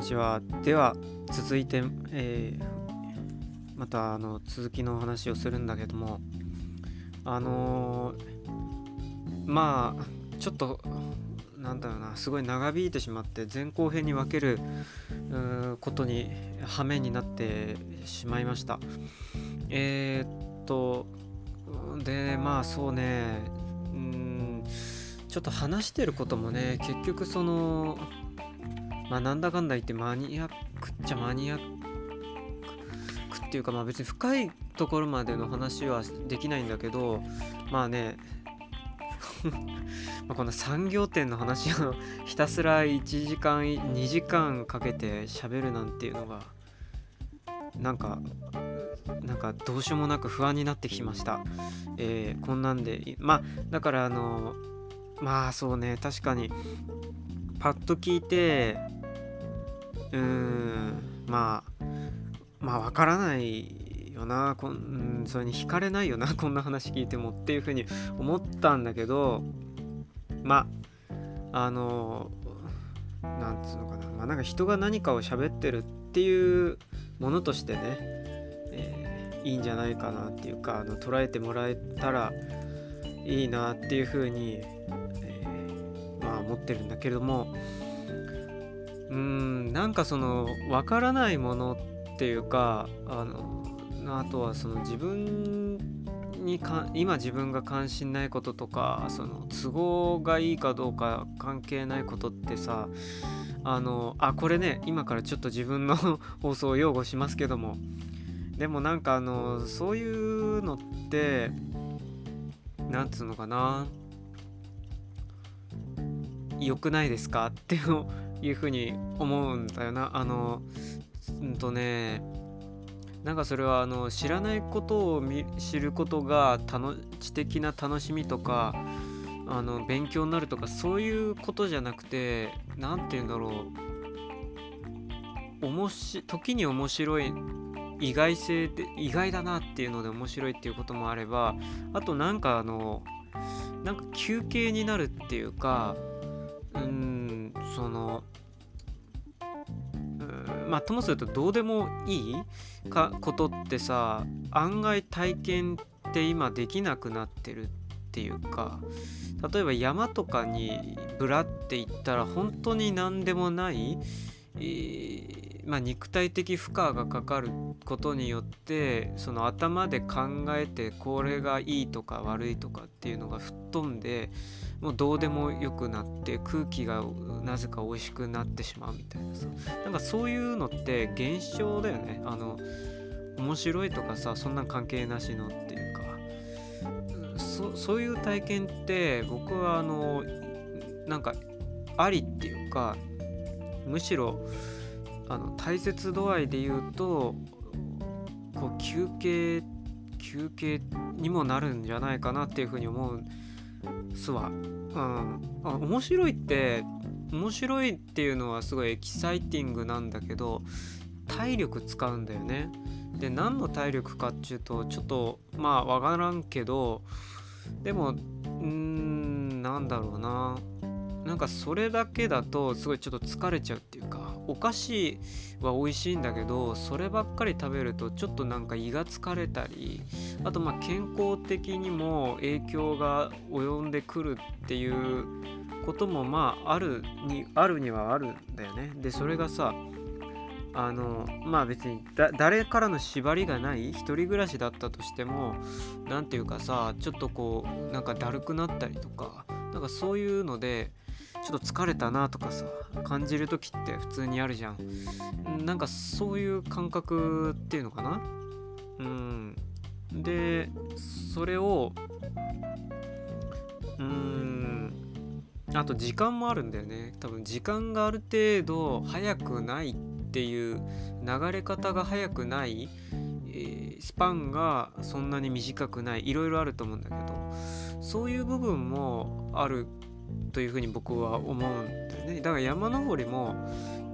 にちは。では、続いて、えーまたあの続きの話をするんだけども、あのーまあ、ちょっと、なんだろうな、すごい長引いてしまって、前後編に分けるうことに、羽目になってしまいました。えーっと、で、まあそうね、うん、ちょっと話してることもね、結局その、まあなんだかんだ言ってマニアックっちゃマニアックっていうかまあ別に深いところまでの話はできないんだけどまあね まこの産業点の話をひたすら1時間2時間かけて喋るなんていうのがなんかなんかどうしようもなく不安になってきました、えーこんなんでまあだからあのまあそうね確かにパッと聞いてうん。まあまあわからないよな。こんそれに惹かれないよな。こんな話聞いてもっていうふうに思ったんだけどまああのなんつうのかな。まあなんか人が何かを喋ってるっていうものとしてね、えーいいんじゃないかなっていうかあの捉えてもらえたらいいなっていうふうに、えーまあ思ってるんだけれどもうんなんかその分からないものっていうかあのあとはその自分にか今自分が関心ないこととかその都合がいいかどうか関係ないことってさあのあこれね今からちょっと自分の 放送を擁護しますけどもでもなんかあのそういうのってなんつうのかな良くないですか？っていうふうに思うんだよな。あのうんとねなんかそれはあの知らないことを知ることが楽知的な楽しみとかあの勉強になるとかそういうことじゃなくて何て言うんだろう。おもし時に面白い意外性で意外だなっていうので面白いっていうこともあればあとなんかあのなんか休憩になるっていうかうんそのまあともするとどうでもいいかことってさ案外体験って今できなくなってるっていうか例えば山とかにぶらって行ったら本当に何でもない、えーまあ、肉体的負荷がかかることによってその頭で考えてこれがいいとか悪いとかっていうのが吹っ飛んでもうどうでもよくなって空気がなぜか美味しくなってしまうみたいなさ。なんかそういうのって現象だよね。あの面白いとかさそんな関係なしのっていうか。そういう体験って僕はあのなんかありっていうかむしろあの大切度合いで言うとこう休憩休憩にもなるんじゃないかなっていうふうに思うすわ。うん、あ面白いって面白いっていうのはすごいエキサイティングなんだけど体力使うんだよね。で何の体力かっていうとちょっとまあわからんけどでもうーんなんだろうななんかそれだけだとすごいちょっと疲れちゃうっていうかお菓子は美味しいんだけどそればっかり食べるとちょっとなんか胃が疲れたりあとま健康的にも影響が及んでくるっていうこともまああるにあるにはあるんだよね。でそれがさあのまあ別にだ誰からの縛りがない一人暮らしだったとしても何ていうかさちょっとこうなんかだるくなったりとかなんかそういうのでちょっと疲れたなとかさ感じる時って普通にあるじゃん。なんかそういう感覚っていうのかな？うん。でそれをうん。あと時間もあるんだよね。多分時間がある程度早くないっていう流れ方が早くない、えースパンがそんなに短くないいろいろあると思うんだけどそういう部分もあるというふうに僕は思うんだよね。だから山登りも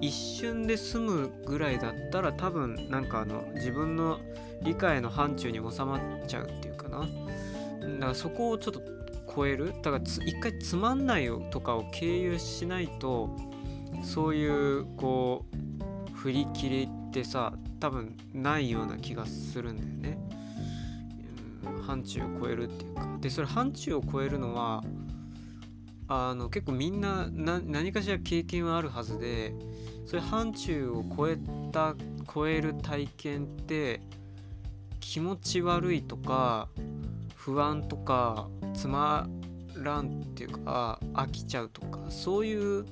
一瞬で済むぐらいだったら多分なんかあの自分の理解の範疇に収まっちゃうっていうかな。だからそこをちょっと超える。だから一回つまんないとかを経由しないとそういうこう振り切りってさ多分ないような気がするんだよね。うん範疇を超えるっていうか。でそれ範疇を超えるのはあの結構みんな何かしら経験はあるはずでそういう範疇を超えた超える体験って気持ち悪いとか不安とかつまらんっていうか飽きちゃうとかそういう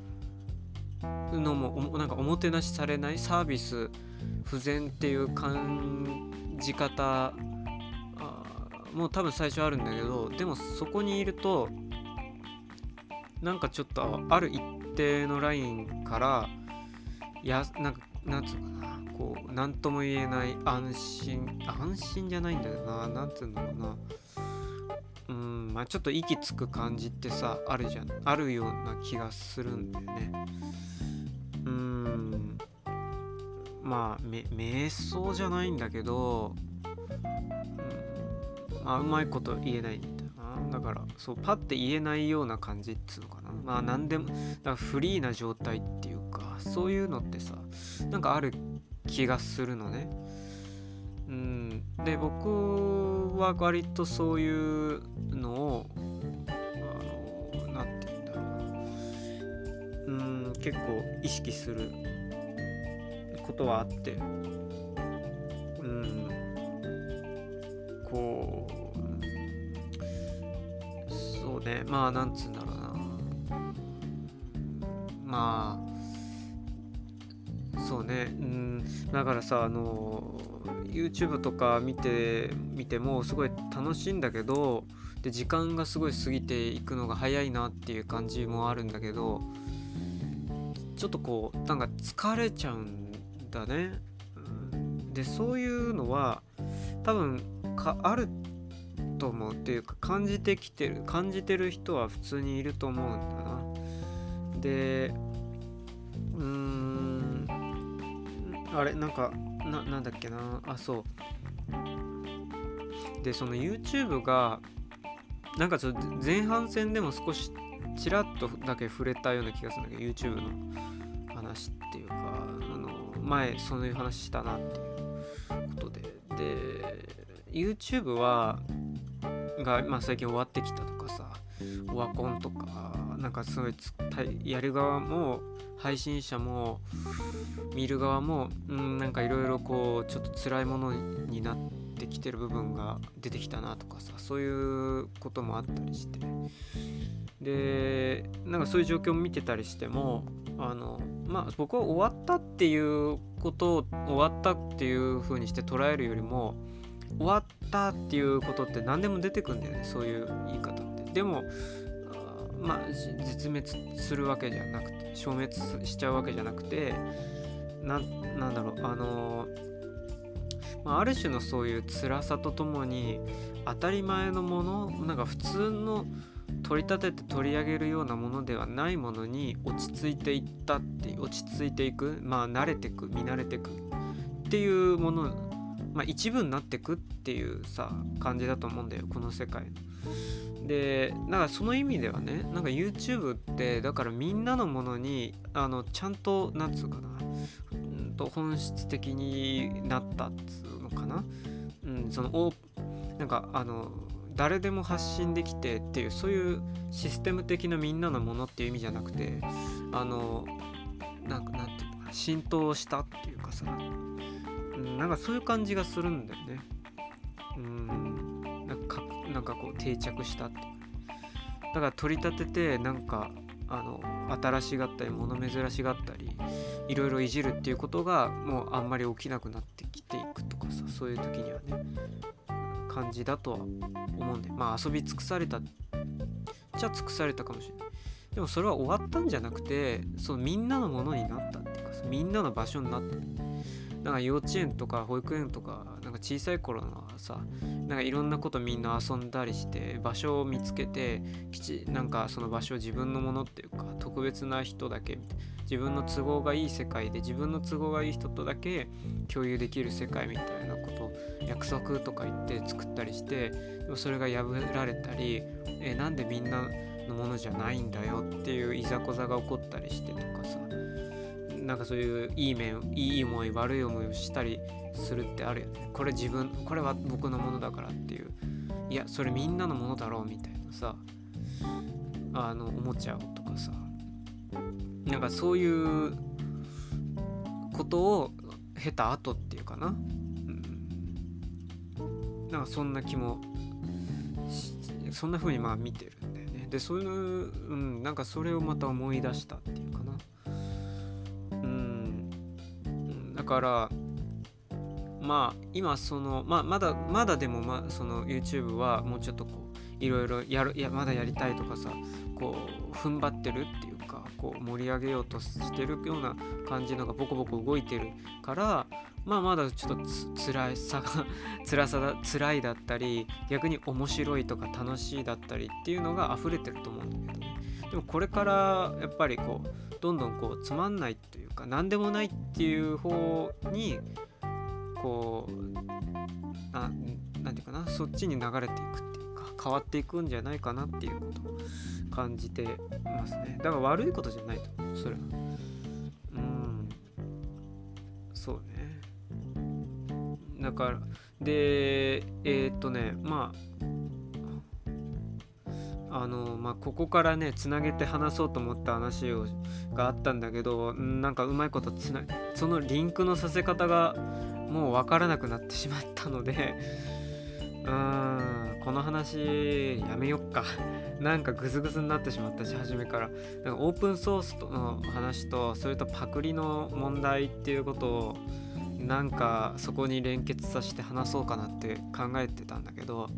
のもなんかおもてなしされないサービス不全っていう感じ方もう多分最初あるんだけどでもそこにいるとなんかちょっとある一定のラインからやなんかなんつうかなこう何とも言えない安心安心じゃないんだよな何つうんだろうな。うんまあちょっと息つく感じってさあるじゃん。あるような気がするんだよね。うん。まあ瞑想じゃないんだけど、うん、まあうまいこと言えない。だからそうパッて言えないような感じっつうのかな。まあ何でもだかフリーな状態っていうかそういうのってさなんかある気がするのね。うん。で僕は割とそういうのをあの何て言うんだろう。うん結構意識することはあって。うん。こうね。まあなんつうんだろうな。まあそうね。うん。だからさあの YouTube とか見て見てもすごい楽しいんだけどで時間がすごい過ぎていくのが早いなっていう感じもあるんだけどちょっとこうなんか疲れちゃうんだね。でそういうのは多分かあると思うっていうか感じてきてる感じてる人は普通にいると思うんだな。でうーんあれなんかななんだっけな。あそう。でその YouTube がなんかちょっと前半戦でも少しちらっとだけ触れたような気がするんだけど YouTube の話っていうかあの前そういう話したなっていうことで。で YouTube はが、まあ、最近終わってきたとかさオワコンとかなんかすごいやる側も配信者も見る側もうんなんかいろいろこうちょっと辛いものになってきてる部分が出てきたなとかさそういうこともあったりして。でなんかそういう状況を見てたりしてもあのまあ僕は終わったっていうことを終わったっていう風にして捉えるよりも終わったっていうことって何でも出てくんだよねそういう言い方って。でもまあ絶滅するわけじゃなくて消滅しちゃうわけじゃなくてななんだろうあのまあ、ある種のそういう辛さとともに当たり前のものなんか普通の取り立てて取り上げるようなものではないものに落ち着いていったって落ち着いていくまあ慣れてく見慣れてくっていうものまあ一部になってくっていうさ感じだと思うんだよこの世界の。でだからその意味ではねなんか YouTube ってだからみんなのものにあのちゃんとなんつうかな、うんと本質的になったっつうのかな、うん、そのおなんかあの誰でも発信できてっていうそういうシステム的なみんなのものっていう意味じゃなくてあのなんかなんていうのかな浸透したっていうかさ、なんかそういう感じがするんだよね。うん。なんかなんかこう定着したって。だから取り立ててなんかあの新しがったり物珍しがったりいろいろいじるっていうことがもうあんまり起きなくなってきていくとかさそういう時にはね感じだとは思うんでまあ遊び尽くされたじゃ尽くされたかもしれない。でもそれは終わったんじゃなくてそのみんなのものになったっていうかみんなの場所になったなんか幼稚園とか保育園とかなんか小さい頃のさなんかいろんなことみんな遊んだりして場所を見つけてきちなんかその場所を自分のものっていうか特別な人だけ自分の都合がいい世界で自分の都合がいい人とだけ共有できる世界みたいなこと約束とか言って作ったりしてそれが破られたりえなんでみんなのものじゃないんだよっていういざこざが起こったりしてとかさなんかそういういい面いい思い悪い思いをしたりするってあるよね。これ自分これは僕のものだからっていう。いやそれみんなのものだろうみたいなさあの思っちゃうとかさ。なんかそういうことを経た後っていうかな、うん、なんかそんな気もそんな風にまあ見てるんだよね。でそういう、うん、なんかそれをまた思い出したっていう。からまあ今そのまあまだまだでもまその YouTube はもうちょっとこういろいろやるいやまだやりたいとかさこう踏ん張ってるっていうかこう盛り上げようとしてるような感じのがボコボコ動いてるからまあまだちょっとつ辛さが 辛さだ辛いだったり逆に面白いとか楽しいだったりっていうのが溢れてると思うんでもこれからやっぱりこうどんどんこうつまんないというか何でもないっていう方にこうあなんていうかなそっちに流れていくっていうか変わっていくんじゃないかなっていうことを感じてますねだから悪いことじゃないとそれはうんそうねだからでえー、っとねまああのまあここからねつなげて話そうと思った話をがあったんだけどなんかうまいことつなそのリンクのさせ方がもう分からなくなってしまったので うーんこの話やめよっか。なんかグズグズになってしまったし初めから。なんかオープンソースの話とそれとパクリの問題っていうことをなんかそこに連結させて話そうかなって考えてたんだけど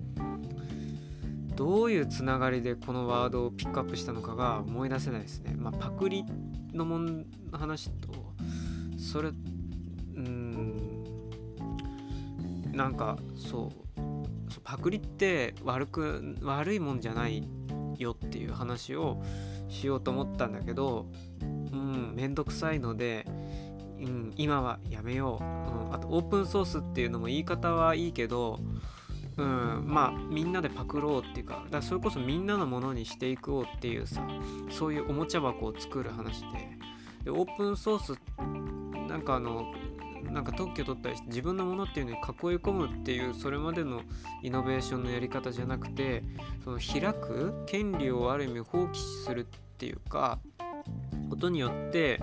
どういうつながりでこのワードをピックアップしたのかが思い出せないですね。まあ、パクリのもんの話とそれうんなんかそうパクリって悪く悪いもんじゃないよっていう話をしようと思ったんだけどうんめんどくさいのでうん、今はやめよう、うん、あとオープンソースっていうのも言い方はいいけど、うん、まあみんなでパクろうっていうかだそれこそみんなのものにしていこうっていうさそういうおもちゃ箱を作る話で。でオープンソースなんかあのなんか特許取ったりして自分のものっていうのに囲い込むっていうそれまでのイノベーションのやり方じゃなくてその開く権利をある意味放棄するっていうかことによって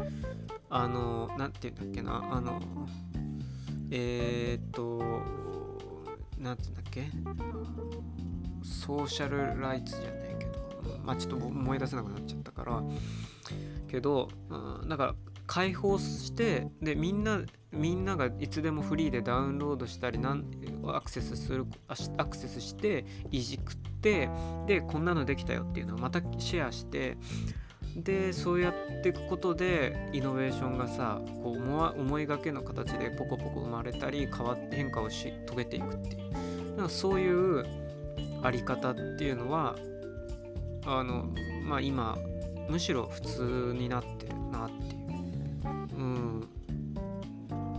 あの何て言うんだっけなあのえー、っと何て言うんだっけ？ソーシャルライツじゃないけど。まあちょっと思い出せなくなっちゃったから。けど、うん、だから開放してでみんなみんながいつでもフリーでダウンロードしたりなんアクセスするアクセスしていじくってでこんなのできたよっていうのをまたシェアしてでそうやっていくことでイノベーションがさこう思いがけの形でポコポコ生まれたり変わって変化をし遂げていくっていう。なんかそういうあり方っていうのはあのまあ今むしろ普通になってるなっていう。うん、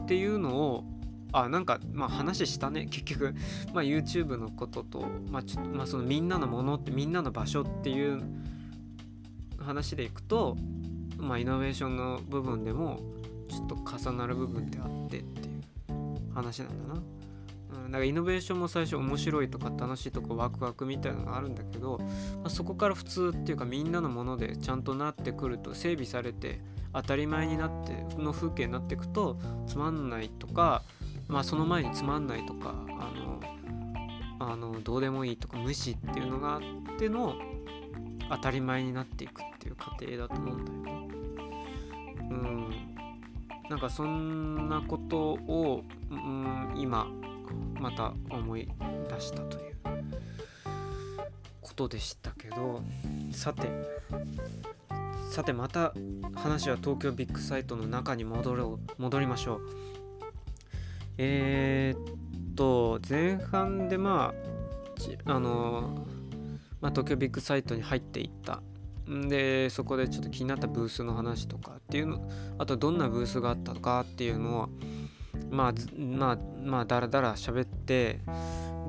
っていうのをあなんかまあ話したね。結局、まあ、YouTube のことと、まあちょまあ、そのみんなのものってみんなの場所っていう話でいくと、まあ、イノベーションの部分でもちょっと重なる部分であってっていう話なんだな。うん、だからイノベーションも最初面白いとか楽しいとかワクワクみたいなのがあるんだけど、まあ、そこから普通っていうかみんなのものでちゃんとなってくると整備されて当たり前になっての風景になっていくとつまんないとか、まあ、その前につまんないとかあのあのどうでもいいとか無視っていうのがあっての当たり前になっていくっていう過程だと思うんだよね。うん。なんかそんなことを、うん、今また思い出したということでしたけどさてさてまた話は東京ビッグサイトの中に戻ろう戻りましょうえー、っと前半でまああのまあ、東京ビッグサイトに入っていった。でそこでちょっと気になったブースの話とかっていうのあとどんなブースがあったのかっていうのをまあまあまあだらだら喋って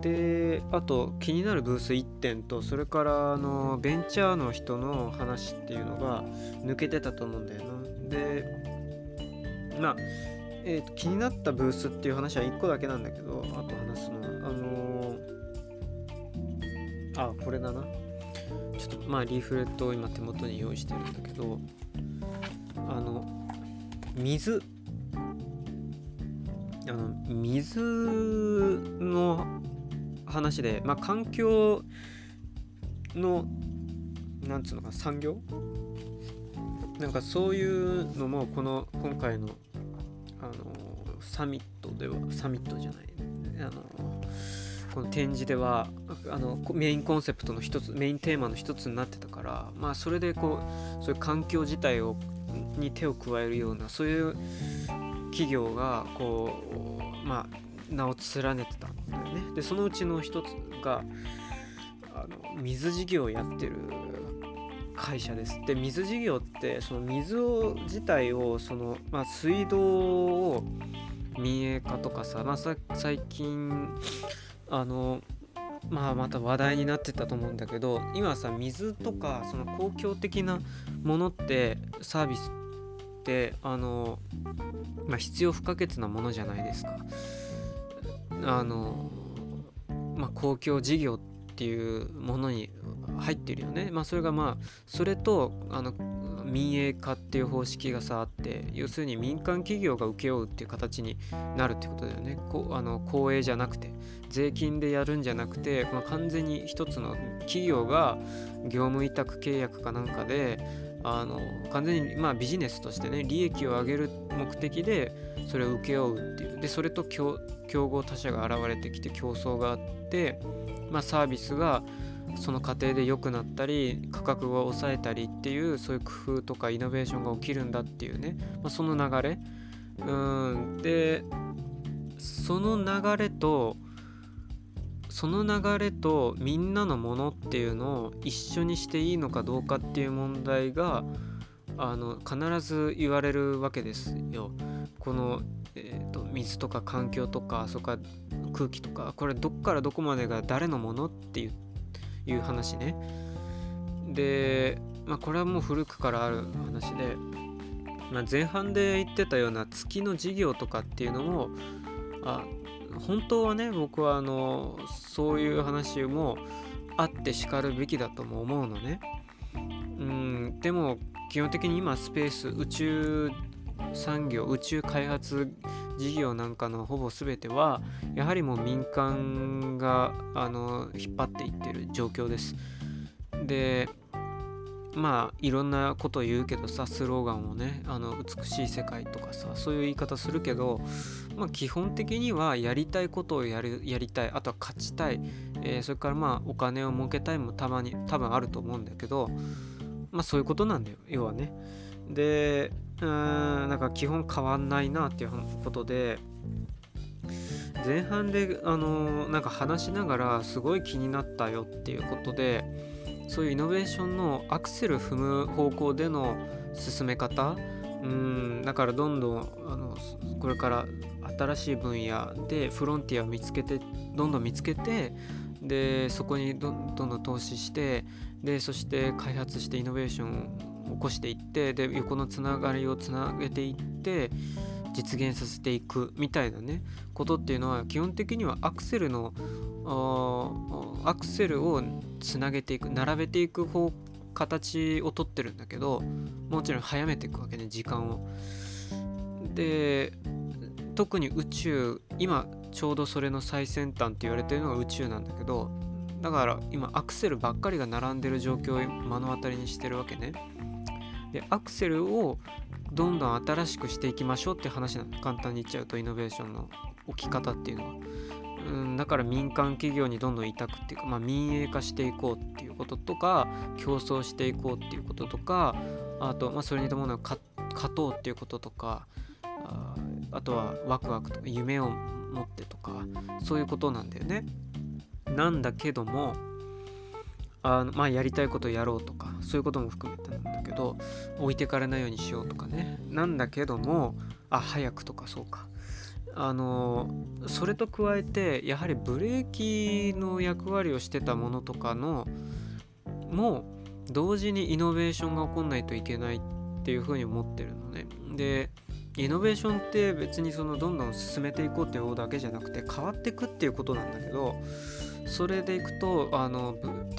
であと気になるブース1点とそれからあのベンチャーの人の話っていうのが抜けてたと思うんだよな。でまあえーと、気になったブースっていう話は1個だけなんだけどあと話すのはあの、あこれだな。ちょっとまあリーフレットを今手元に用意してるんだけどあの水。あの水の話でまあ環境のなんつうのか産業？なんかそういうのもこの今回のあのサミットではサミットじゃない。あのこの展示ではあのメインコンセプトの一つメインテーマの一つになってたからまあそれでこうそういう環境自体をに手を加えるようなそういう企業がこうまあ名を連ねてたんだよね。でそのうちの一つがあの水事業をやってる会社です。で水事業ってその水を自体をその、まあ、水道を民営化とかさ、まあ、最近あのまあまた話題になってたと思うんだけど今さ水とかその公共的なものってサービスってあの、まあ、必要不可欠なものじゃないですか。あのまあ、公共事業っていうものに入ってるよね。まあ、それがまあそれとあの民営化っていう方式がさあって要するに民間企業が請け負うっていう形になるってことだよね。こあの公営じゃなくて税金でやるんじゃなくて、まあ、完全に一つの企業が業務委託契約かなんかであの完全にまあビジネスとしてね利益を上げる目的でそれを請け負うっていうでそれと競合他社が現れてきて競争があって、まあ、サービスがその過程で良くなったり価格を抑えたりっていうそういう工夫とかイノベーションが起きるんだっていうね、まあ、その流れ。うん。でその流れとその流れとみんなのものっていうのを一緒にしていいのかどうかっていう問題があの必ず言われるわけですよ。この、えーと、水とか環境とかそこか空気とかこれどっからどこまでが誰のものっていういう話ね。で、まあ、これはもう古くからある話で、まあ、前半で言ってたような月の事業とかっていうのもあ本当はね僕はあのそういう話もあってしかるべきだとも思うのね。うんでも基本的に今スペース宇宙産業宇宙開発事業なんかのほぼ全てはやはりもう民間があの引っ張っていってる状況です。でまあいろんなことを言うけどさスローガンをねあの美しい世界とかさそういう言い方するけど、まあ、基本的にはやりたいことをやるやりたいあとは勝ちたい、えー、それからまあお金を儲けたいもたまに多分あると思うんだけどまあそういうことなんだよ要はね。でうんなんか基本変わんないなっていうことで前半であのなんか話しながらすごい気になったよっていうことでそういうイノベーションのアクセル踏む方向での進め方うんだからどんどんあのこれから新しい分野でフロンティアを見つけてどんどん見つけてでそこにどんどん投資してでそして開発してイノベーションを起こしていってで横のつながりをつなげていって実現させていくみたいなねことっていうのは基本的にはアクセルのアクセルをつなげていく並べていく方形をとってるんだけどもちろん早めていくわけね時間を。で特に宇宙今ちょうどそれの最先端って言われてるのが宇宙なんだけどだから今アクセルばっかりが並んでる状況を目の当たりにしてるわけね。でアクセルをどんどん新しくしていきましょうって話なの簡単に言っちゃうとイノベーションの置き方っていうのは。うんだから民間企業にどんどん委託っていうか、まあ、民営化していこうっていうこととか競争していこうっていうこととかあと、まあ、それに伴う勝とうっていうこととかああとはワクワクとか夢を持ってとかそういうことなんだよね。なんだけどもあのまあやりたいことやろうとかそういうことも含めてなんだけど置いてかれないようにしようとかねなんだけどもあ早くとかそうかあのそれと加えてやはりブレーキの役割をしてたものとかのも同時にイノベーションが起こんないといけないっていうふうに思ってるのね。でイノベーションって別にそのどんどん進めていこうっていうだけじゃなくて変わっていくっていうことなんだけどそれでいくとあの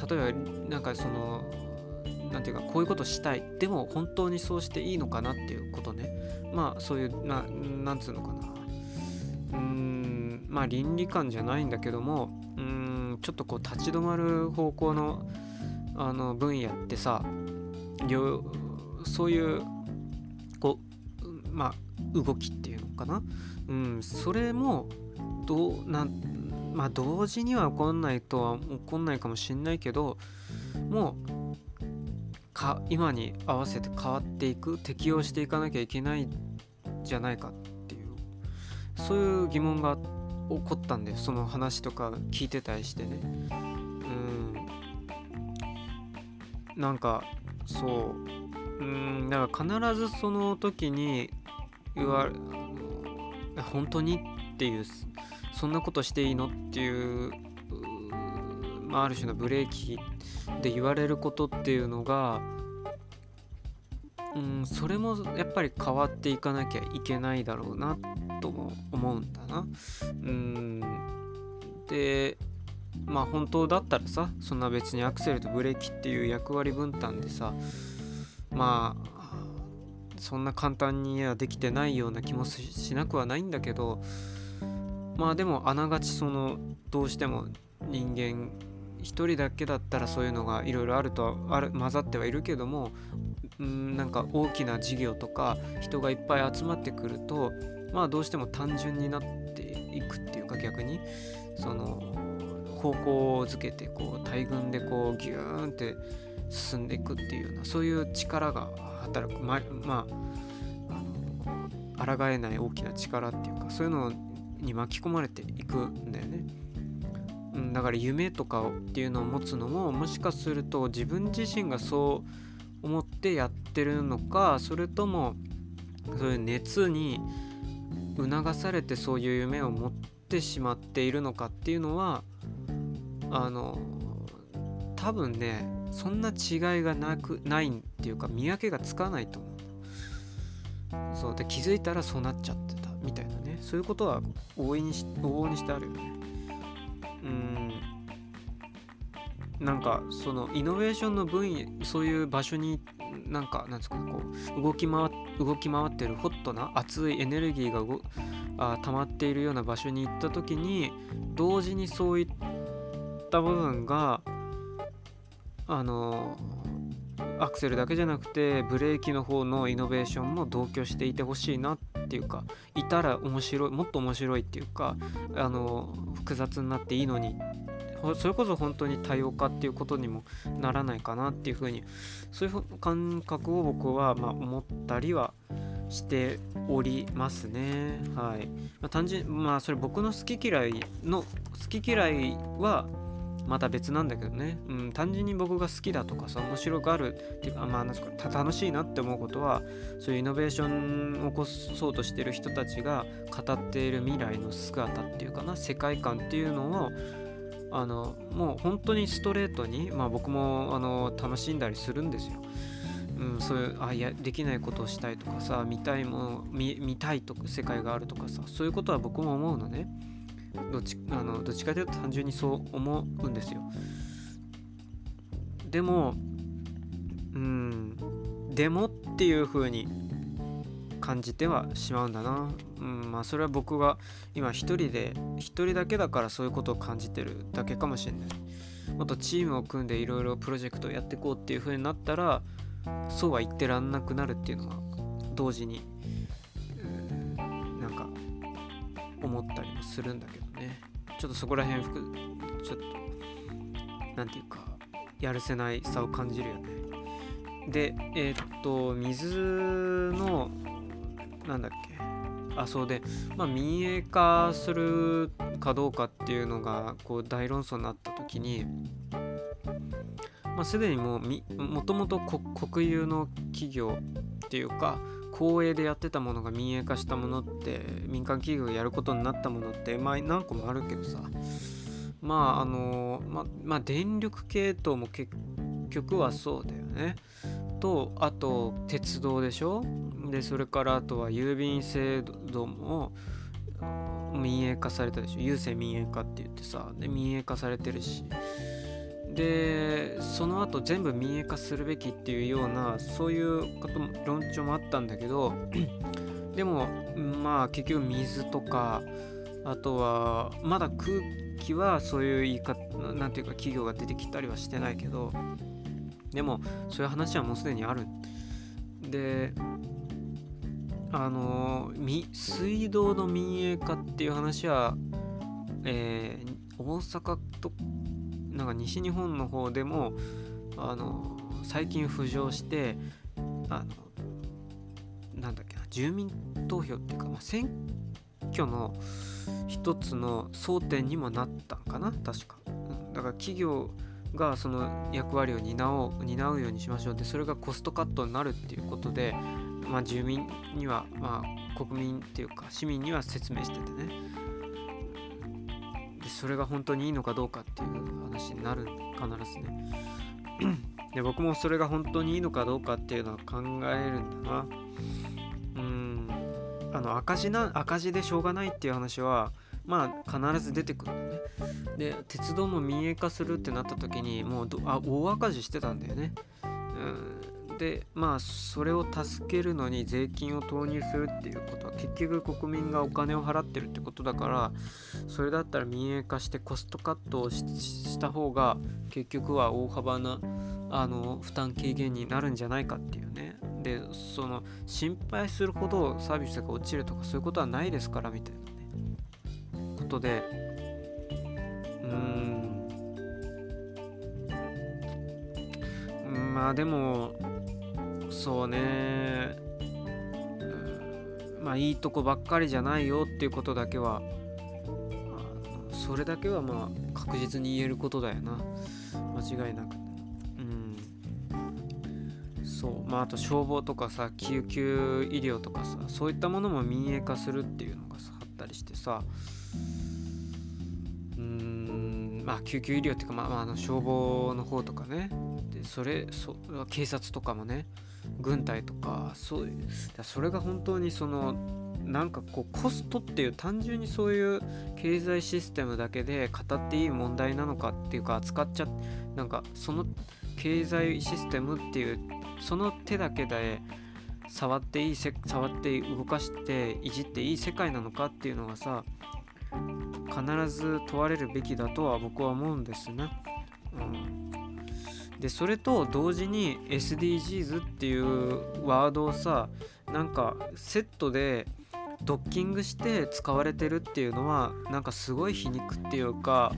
例えばなんかその何て言うかこういうことしたい。でも本当にそうしていいのかなっていうことね。まあそういうななんつうのかな。うんまあ倫理観じゃないんだけどもうんちょっとこう立ち止まる方向のあの分野ってさそういうこうまあ動きっていうのかな。うんそれもどうなんまあ同時には起こんないとは起こんないかもしんないけどもうか今に合わせて変わっていく適応していかなきゃいけないじゃないかっていうそういう疑問が起こったんでその話とか聞いてたりしてね。うん。なんかそう。うんだから必ずその時に言われ本当にっていうそんなことしていいの？っていうまあ、ある種のブレーキで言われることっていうのがうんそれもやっぱり変わっていかなきゃいけないだろうなとも思うんだな。うんでまあ本当だったらさそんな別にアクセルとブレーキっていう役割分担でさまあそんな簡単にはできてないような気もしなくはないんだけどまあでもあながちそのどうしても人間一人だけだったらそういうのがいろいろあるとある混ざってはいるけどもうんなんか大きな事業とか人がいっぱい集まってくるとまあどうしても単純になっていくっていうか逆にその方向をづけてこう大群でこうギューンって進んでいくっていうようなそういう力が働く。ままああの抗えない大きな力っていうかそういうのをに巻き込まれていくんだよね。うん、だから夢とかっていうのを持つのももしかすると自分自身がそう思ってやってるのかそれともそういう熱に促されてそういう夢を持ってしまっているのかっていうのはあの多分ねそんな違いがなくないっていうか見分けがつかないと思うそうで気づいたらそうなっちゃってたみたいなそういうことは大いにし往々にしてあるよね。うん。なんかそのイノベーションの分野そういう場所になんかなんですかねこう動き回動き回ってるホットな熱いエネルギーが動あ溜まっているような場所に行った時に同時にそういった部分があのアクセルだけじゃなくてブレーキの方のイノベーションも同居していてほしいなっっていうかいたら面白いもっと面白いっていうかあの複雑になっていいのにそれこそ本当に多様化っていうことにもならないかなっていうふうにそういう感覚を僕はま思ったりはしておりますね。はい、まあ、単純まあそれ僕の好き嫌いの好き嫌いはまた別なんだけどね、うん、単純に僕が好きだとかさ面白がるっていうかまあなんすか楽しいなって思うことはそういうイノベーションを起こそうとしてる人たちが語っている未来の姿っていうかな世界観っていうのをあのもう本当にストレートに、まあ、僕もあの楽しんだりするんですよ。うん、そういうあいやできないことをしたいとかさ見たいもの見見たいと世界があるとかさそういうことは僕も思うのね。どっちあのどっちかというと単純にそう思うんですよ。でもうんでもっていう風に感じてはしまうんだな。うんまあそれは僕が今一人で一人だけだからそういうことを感じてるだけかもしれない。もっとチームを組んでいろいろプロジェクトをやっていこうっていう風になったらそうは言ってらんなくなるっていうのは同時になんか思ったりもするんだけど。ちょっとそこら辺ちょっと何て言うかやるせないさを感じるよね。でえー、っと水のなんだっけ。あそうでまあ民営化するかどうかっていうのがこう大論争になった時にまあ、すでにもうもともと国有の企業っていうか公営でやってたものが民営化したものって民間企業がやることになったものってまあ何個もあるけどさ。まああのままあ電力系統も結局はそうだよね。とあと鉄道でしょ？でそれからあとは郵便制度も民営化されたでしょ。郵政民営化って言ってさ。で民営化されてるし。でその後全部民営化するべきっていうようなそういうことも論調もあったんだけどでもまあ結局水とかあとはまだ空気はそういう言い方なんていうか企業が出てきたりはしてないけどでもそういう話はもうすでにある。であの水道の民営化っていう話は、えー、大阪となんか西日本の方でもあの最近浮上してあのなんだっけな住民投票っていうか、まあ、選挙の一つの争点にもなったんかな確か、だから企業がその役割を担おう担うようにしましょう。でそれがコストカットになるっていうことで、まあ、住民には、まあ、国民っていうか市民には説明しててね。それが本当にいいのかどうかっていう話になる必ずね。で僕もそれが本当にいいのかどうかっていうのは考えるんだな。うん。あの赤字な赤字でしょうがないっていう話はまあ必ず出てくるんだよね。で鉄道も民営化するってなった時にもうあ大赤字してたんだよね。うん。でまあそれを助けるのに税金を投入するっていうことは結局国民がお金を払ってるってことだからそれだったら民営化してコストカットをした方が結局は大幅なあの負担軽減になるんじゃないかっていうね。でその心配するほどサービスが落ちるとかそういうことはないですからみたいなね。ことでうーん。まあでもそうね。まあいいとこばっかりじゃないよっていうことだけはそれだけはまあ確実に言えることだよな。間違いなく。うん。そう。まああと消防とかさ救急医療とかさそういったものも民営化するっていうのがさあったりしてさ。うん。まあ救急医療っていうか、まあ、まあ、あの消防の方とかね。でそれそ警察とかもね。軍隊とかそういうそれが本当にそのなんかこうコストっていう単純にそういう経済システムだけで語っていい問題なのかっていうか扱っちゃなんかその経済システムっていうその手だけで触っていい触って動かしていじっていい世界なのかっていうのがさ必ず問われるべきだとは僕は思うんですね。うんでそれと同時に SDGs っていうワードをさなんかセットでドッキングして使われてるっていうのはなんかすごい皮肉っていうか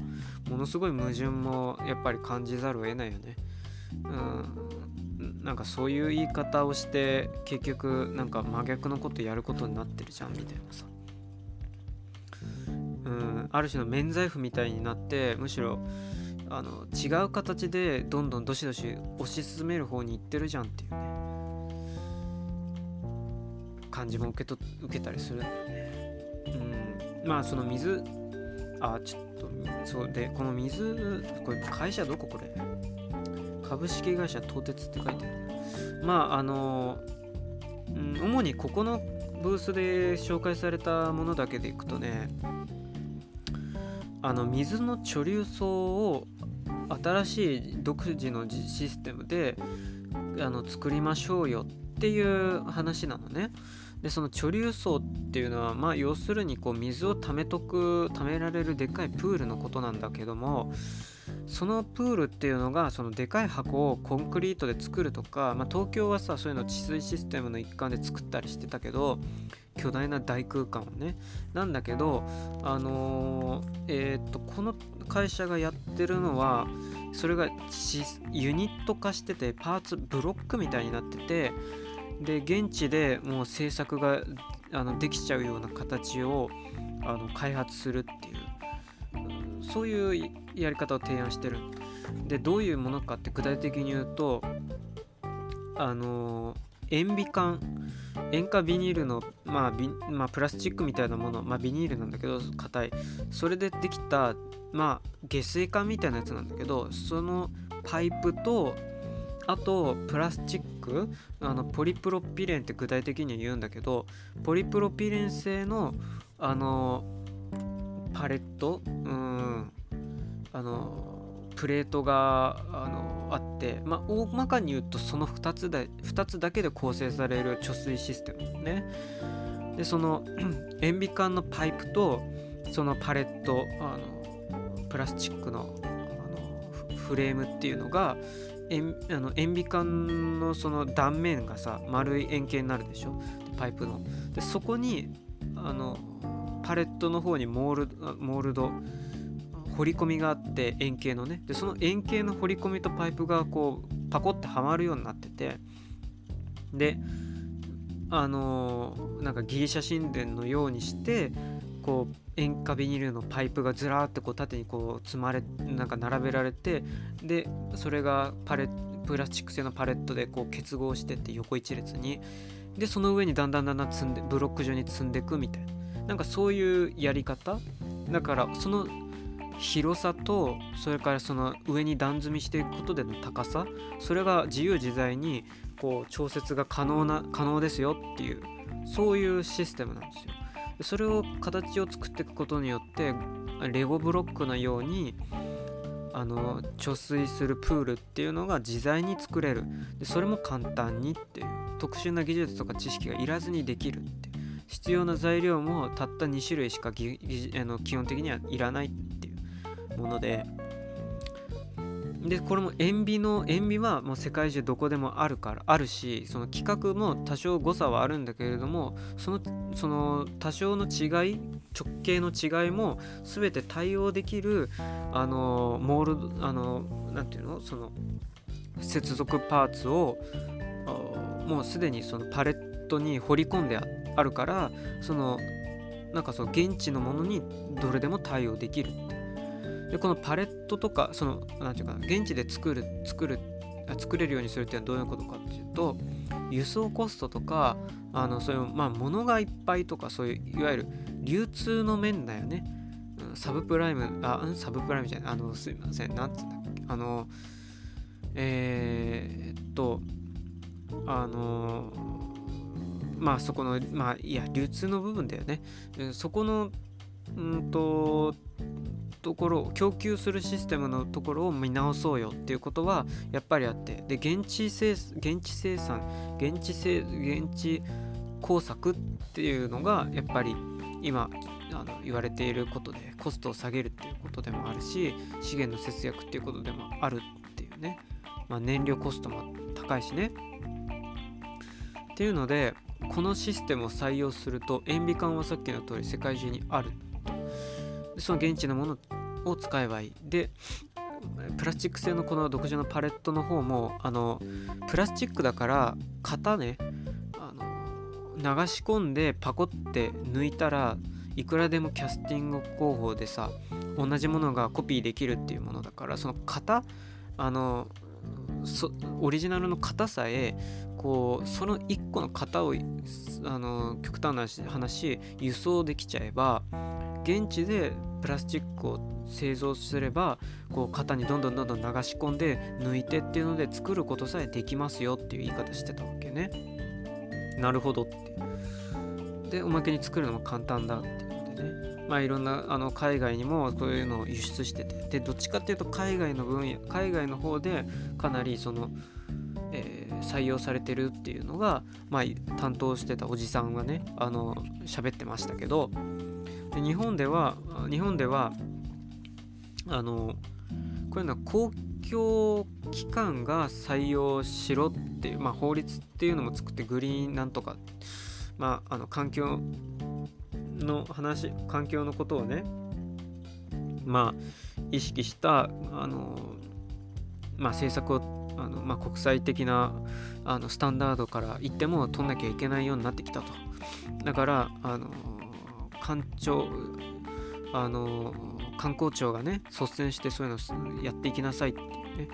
ものすごい矛盾もやっぱり感じざるを得ないよね。うんなんかそういう言い方をして結局なんか真逆のことやることになってるじゃんみたいなさ。うんある種の免罪符みたいになってむしろあの違う形でどんどんどしどし推し進める方に行ってるじゃんっていうね。感じも受けと受けたりするんだよね。うん。まあその水あちょっとそうでこの水これ会社どここれ？株式会社東鉄って書いてある。まああの、うん、主にここのブースで紹介されたものだけでいくとねあの水の貯留層を新しい独自のシステムであの作りましょうよっていう話なのね。でその貯留層っていうのはまあ要するにこう水を貯めとく貯められるでっかいプールのことなんだけどもそのプールっていうのがそのでかい箱をコンクリートで作るとか、まあ、東京はさそういうの治水システムの一環で作ったりしてたけど巨大な大空間をね。なんだけどあのー、えっ、とこの会社がやってるのはそれがユニット化しててパーツブロックみたいになっててで現地でもう制作があのできちゃうような形をあの開発するっていうそういうやり方を提案してる。でどういうものかって具体的に言うとあの塩ビ管塩化ビニールの、まあビまあ、プラスチックみたいなもの、まあ、ビニールなんだけど硬い。それでできた、まあ、下水管みたいなやつなんだけどそのパイプとあとプラスチック。あのポリプロピレンって具体的には言うんだけどポリプロピレン製のあのパレット？うん。あのプレートがあのあってまあ大まかに言うとその2つで2つだけで構成される貯水システムね。でその 塩ビ管のパイプとそのパレットあのプラスチックのあのフレームっていうのが塩あの塩ビ管のその断面がさ丸い円形になるでしょ？パイプの。でそこにあのパレットの方にモールモールド彫り込みがあって円形のね。でその円形の彫り込みとパイプがこうパコってはまるようになってて。であのー、なんかギリシャ神殿のようにしてこう塩化ビニールのパイプがずらーってこう縦にこう積まれなんか並べられてでそれがパレプラスチック製のパレットでこう結合してって横一列に。でその上にだんだんだんだん積んでブロック状に積んでいくみたいな。なんかそういうやり方？だからその広さとそれからその上に段積みしていくことでの高さ？それが自由自在にこう調節が可能な可能ですよっていうそういうシステムなんですよ。それを形を作っていくことによってレゴブロックのようにあの貯水するプールっていうのが自在に作れる。でそれも簡単にっていう特殊な技術とか知識がいらずにできるって必要な材料もたった2種類しかあの基本的にはいらないっていうもので。でこれも塩ビの塩ビはもう世界中どこでもあるからあるしその規格も多少誤差はあるんだけれどもそのその多少の違い直径の違いも全て対応できるあのモールあのなんていうの？その接続パーツをもうすでにそのパレットに掘り込んであっあるからそのなんかそう現地のものにどれでも対応できるって。でこのパレットとかその何て言うかな現地で作る作る作れるようにするっていうのはどういうことかっていうと輸送コストとかあのそういうまあ物がいっぱいとかそういういわゆる流通の面だよね、サブプライムあサブプライムじゃないあのすいません何つうんだっけあのえー、っとあのまあそこのまあいや流通の部分だよね。そこのうんとところを供給するシステムのところを見直そうよっていうことはやっぱりあって。で現地生現地生産現地生現地工作っていうのがやっぱり今あの言われていることでコストを下げるっていうことでもあるし資源の節約っていうことでもあるっていうね、まあ、燃料コストも高いしね。っていうのでこのシステムを採用すると塩ビ管はさっきの通り世界中にある。その現地のものを使えばいい。でプラスチック製のこの独自のパレットの方もあのプラスチックだから型ねあの流し込んでパコって抜いたらいくらでもキャスティング工法でさ同じものがコピーできるっていうものだからその型あのオリジナルの型さえこうその1個の型をあの極端な話輸送できちゃえば現地でプラスチックを製造すればこう型にどんどんどんどん流し込んで抜いてっていうので作ることさえできますよっていう言い方してたわけね。なるほどって。でおまけに作るのも簡単だっていうのでね。まあいろんなあの海外にもこういうのを輸出しててでどっちかっていうと海外の分野海外の方でかなりその、採用されてるっていうのが、まあ、担当してたおじさんがねあの喋ってましたけどで日本では日本ではあのこういうのは公共機関が採用しろっていう、まあ、法律っていうのも作ってグリーンなんとか、まあ、あの環境の話環境のことをねまあ意識したあの、まあ、政策をの、まあ、国際的なあのスタンダードから言っても取んなきゃいけないようになってきたと。だからあの官庁あの観光庁がね率先してそういうのやっていきなさいってね。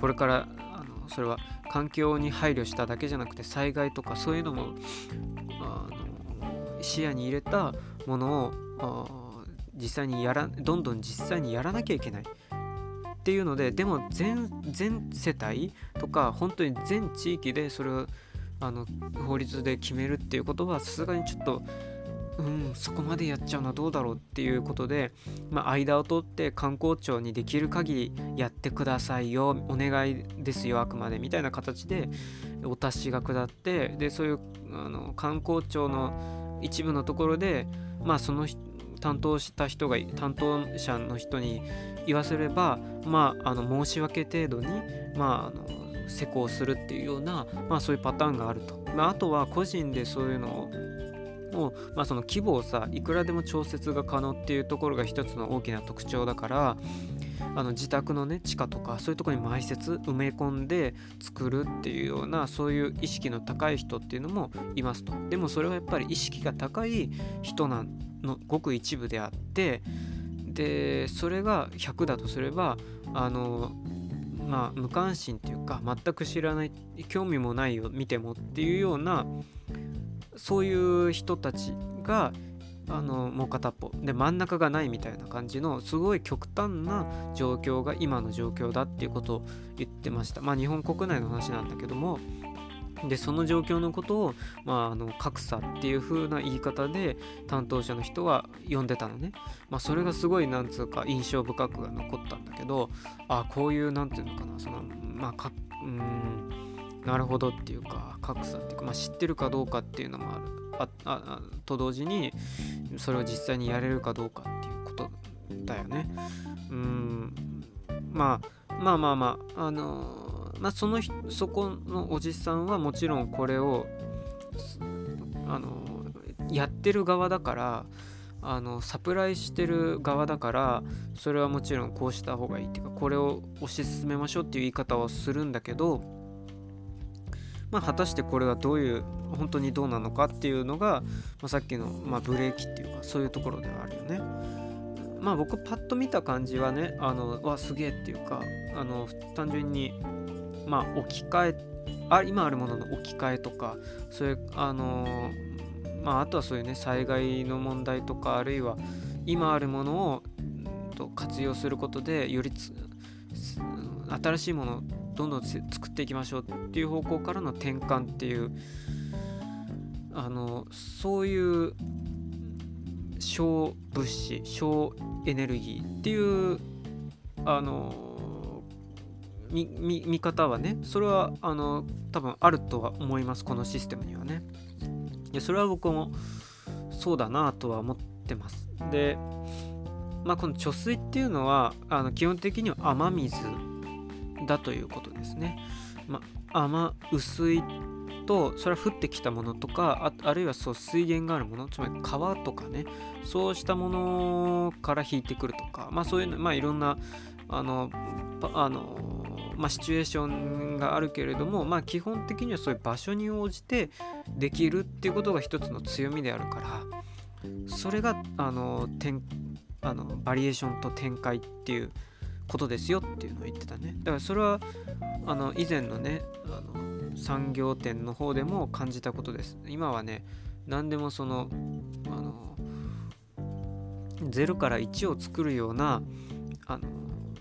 これからあのそれは環境に配慮しただけじゃなくて災害とかそういうのもあの視野に入れたものを実際にやらどんどん実際にやらなきゃいけない。っていうのででも全全世帯とか本当に全地域でそれをあの法律で決めるっていうことはさすがにちょっとうんそこまでやっちゃうのはどうだろうっていうことで、まあ、間を取って観光庁にできる限りやってくださいよお願いですよあくまでみたいな形でお達しが下ってでそういうあの観光庁の一部のところでまあその担当した人が担当者の人に言わせればまああの申し訳程度にまああの施工するっていうような、まあ、そういうパターンがあると、まあ、あとは個人でそういうのを、まあ、その規模をさいくらでも調節が可能っていうところが一つの大きな特徴だからあの自宅のね地下とかそういうところに埋設埋め込んで作るっていうようなそういう意識の高い人っていうのもいますと。でもそれはやっぱり意識が高い人なのごく一部であってでそれが100だとすればあのまあ無関心っていうか全く知らない興味もないよ見てもっていうようなそういう人たちがあのもう片っぽで真ん中がないみたいな感じのすごい極端な状況が今の状況だっていうことを言ってました。まあ日本国内の話なんだけどもでその状況のことを、まあ、あの格差っていう風な言い方で担当者の人は呼んでたのね、まあ、それがすごいなんつうか印象深く残ったんだけどあこういうなんていうのかなそのまあかうんなるほどっていうか格差っていうか、まあ、知ってるかどうかっていうのもある。ああと同時にそれを実際にやれるかどうかっていうことだよね。うんまあまあまあまああのまあ、そのそこのおじさんはもちろんこれをあのやってる側だからあのサプライしてる側だからそれはもちろんこうした方がいいっていうかこれを推し進めましょうっていう言い方をするんだけどまあ果たしてこれがどういう本当にどうなのかっていうのが、まあ、さっきの、まあ、ブレーキっていうかそういうところではあるよね。まあ僕パッと見た感じはねあのわすげえっていうかあの単純にまあ、置き換えあ今あるものの置き換えとかそういうあのー、まあ、あとはそういうね災害の問題とかあるいは今あるものをと活用することでより新しいものをどんどん作っていきましょうっていう方向からの転換っていうあのそういう小物資小エネルギーっていうあの見見方はねそれはあの多分あるとは思いますこのシステムにはね。でそれは僕もそうだなとは思ってます。でまあこの貯水っていうのはあの基本的には雨水だということですね、まあ、雨薄いとそれは降ってきたものとかあるいはそう水源があるものつまり川とかね。そうしたものから引いてくるとかまあそういうのまあいろんなあのあのまあ、シチュエーションがあるけれども、まあ、基本的にはそういう場所に応じてできるっていうことが一つの強みであるからそれがあのあのバリエーションと展開っていうことですよっていうのを言ってたね。だからそれはあの以前のねあの産業店の方でも感じたことです。今はね何でもそのあの0から1を作るようなあの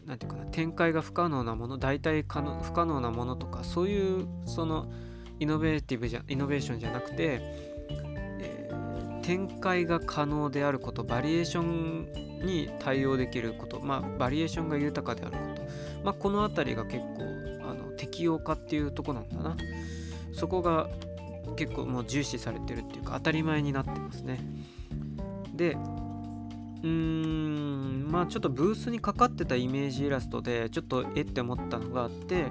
何て言うかな展開が不可能なもの大体可能不可能なものとかそういうそのイノベーティブじゃイノベーションじゃなくて、えー、展開が可能であることバリエーションに対応できることまあバリエーションが豊かであることまあこの辺りが結構あの適用化っていうとこなんだな。そこが結構もう重視されてるっていうか当たり前になってますね。でうーんまあちょっとブースにかかってたイメージイラストでちょっとえって思ったのがあって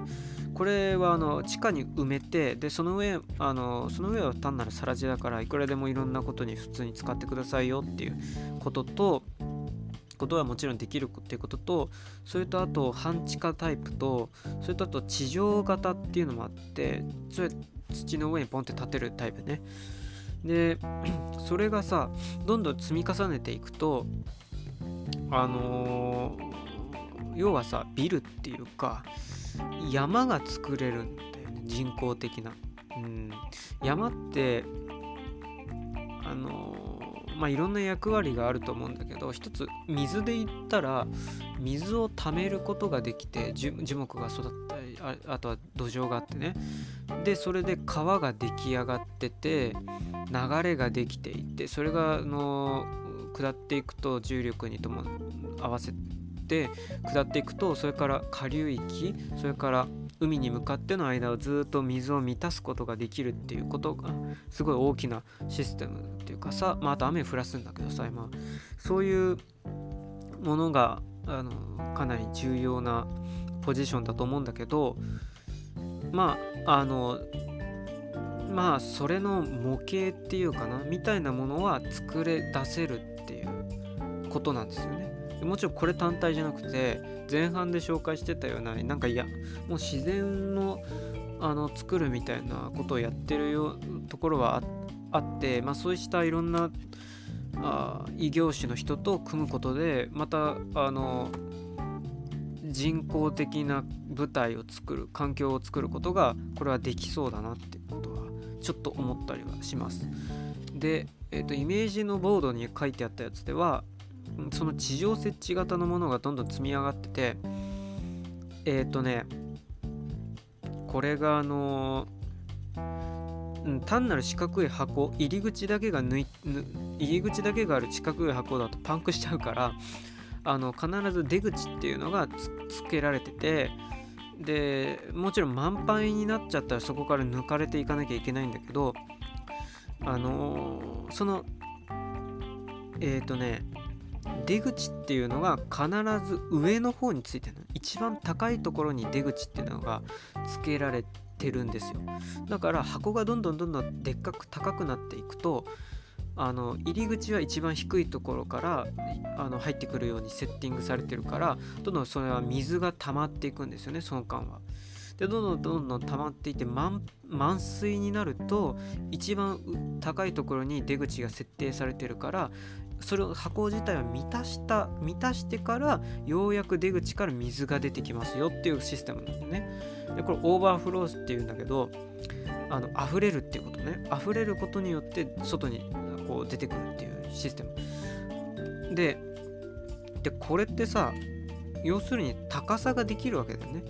これはあの地下に埋めてでその上あのその上は単なる更地だからいくらでもいろんなことに普通に使ってくださいよっていうこととことはもちろんできるっていうこととそれとあと半地下タイプとそれとあと地上型っていうのもあってそれ土の上にポンって立てるタイプね。でそれがさどんどん積み重ねていくとあのー、要はさビルっていうか山が作れるんだよね人工的な、うん、山ってあのー、まあいろんな役割があると思うんだけど一つ水で言ったら水を溜めることができて樹木が育ったりああとは土壌があってね。でそれで川が出来上がってて流れができていてそれがあの下っていくと重力にとも合わせて下っていくとそれから下流域それから海に向かっての間をずっと水を満たすことができるっていうことがすごい大きなシステムっていうかさ、まあ、あと雨降らすんだけどさ今そういうものがあのかなり重要なポジションだと思うんだけどまああのまあそれの模型っていうかなみたいなものは作れ出せることなんですよね。もちろんこれ単体じゃなくて前半で紹介してたようななんかいやもう自然のあの作るみたいなことをやってるよところはあって、まあ、そうしたいろんなあ異業種の人と組むことでまたあの人工的な舞台を作る環境を作ることがこれはできそうだなってことはちょっと思ったりはします。で、えーと、イメージのボードに書いてあったやつではその地上設置型のものがどんどん積み上がっててえっ、ー、とねこれがあのー、単なる四角い箱入り口だけが抜い入り口だけがある四角い箱だとパンクしちゃうからあの必ず出口っていうのがつけられててでもちろん満杯になっちゃったらそこから抜かれていかなきゃいけないんだけどあのー、そのえっ、ー、とね出口っていうのが必ず上の方についてるの一番高いところに出口っていうのが付けられてるんですよだから箱がどんどんどんどんでっかく高くなっていくとあの入り口は一番低いところからあの入ってくるようにセッティングされてるからどんどんそれは水が溜まっていくんですよねその間は。でどんどんどんどん溜まっていて満水になると一番高いところに出口が設定されてるからそれを箱自体を満たした満たしてからようやく出口から水が出てきますよっていうシステムなんだよね。でこれオーバーフロースっていうんだけどあの溢れるっていうことね。溢れることによって外にこう出てくるっていうシステム。ででこれってさ要するに高さができるわけだよね。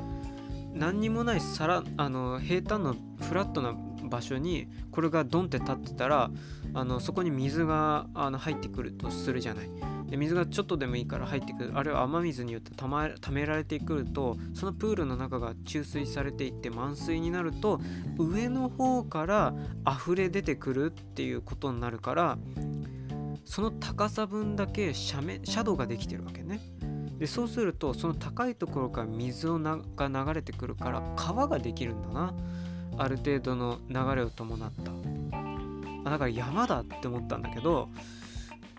何にもないさらあの平坦のフラットな場所にこれがドンって立ってたらあのそこに水があの入ってくるとするじゃない。で水がちょっとでもいいから入ってくるあるいは雨水によってたま溜められてくるとそのプールの中が注水されていって満水になると上の方から溢れ出てくるっていうことになるからその高さ分だけ斜面シャドウができてるわけね。でそうするとその高いところから水をが流れてくるから川ができるんだなある程度の流れを伴ったあだから山だって思ったんだけど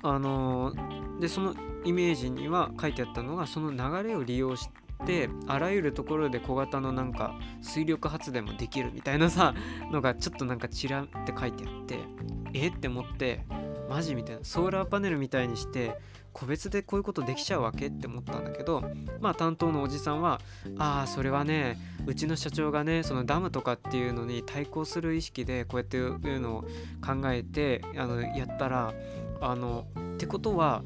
あのー、でそのイメージには書いてあったのがその流れを利用してあらゆるところで小型のなんか水力発電もできるみたいなさのがちょっとなんかちらって書いてあってえって思ってマジみたいなソーラーパネルみたいにして個別でこういうことできちゃうわけって思ったんだけどまあ担当のおじさんはああそれはねうちの社長がねそのダムとかっていうのに対抗する意識でこうやっていうのを考えてあのやったらあのってことは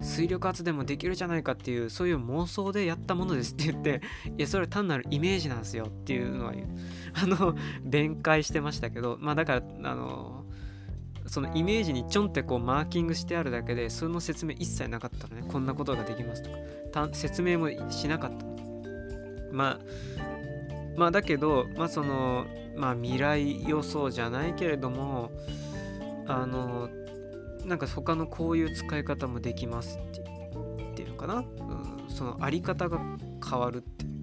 水力発電もできるじゃないかっていうそういう妄想でやったものですって言っていやそれ単なるイメージなんですよっていうのはあの弁解してましたけどまあだからあのそのイメージにちょんってこうマーキングしてあるだけでその説明一切なかったのね。こんなことができますとか。説明もしなかったまあまあだけどまあそのまあ未来予想じゃないけれどもあのなんか他のこういう使い方もできますってっていうのかな、うん、そのあり方が変わるっていう。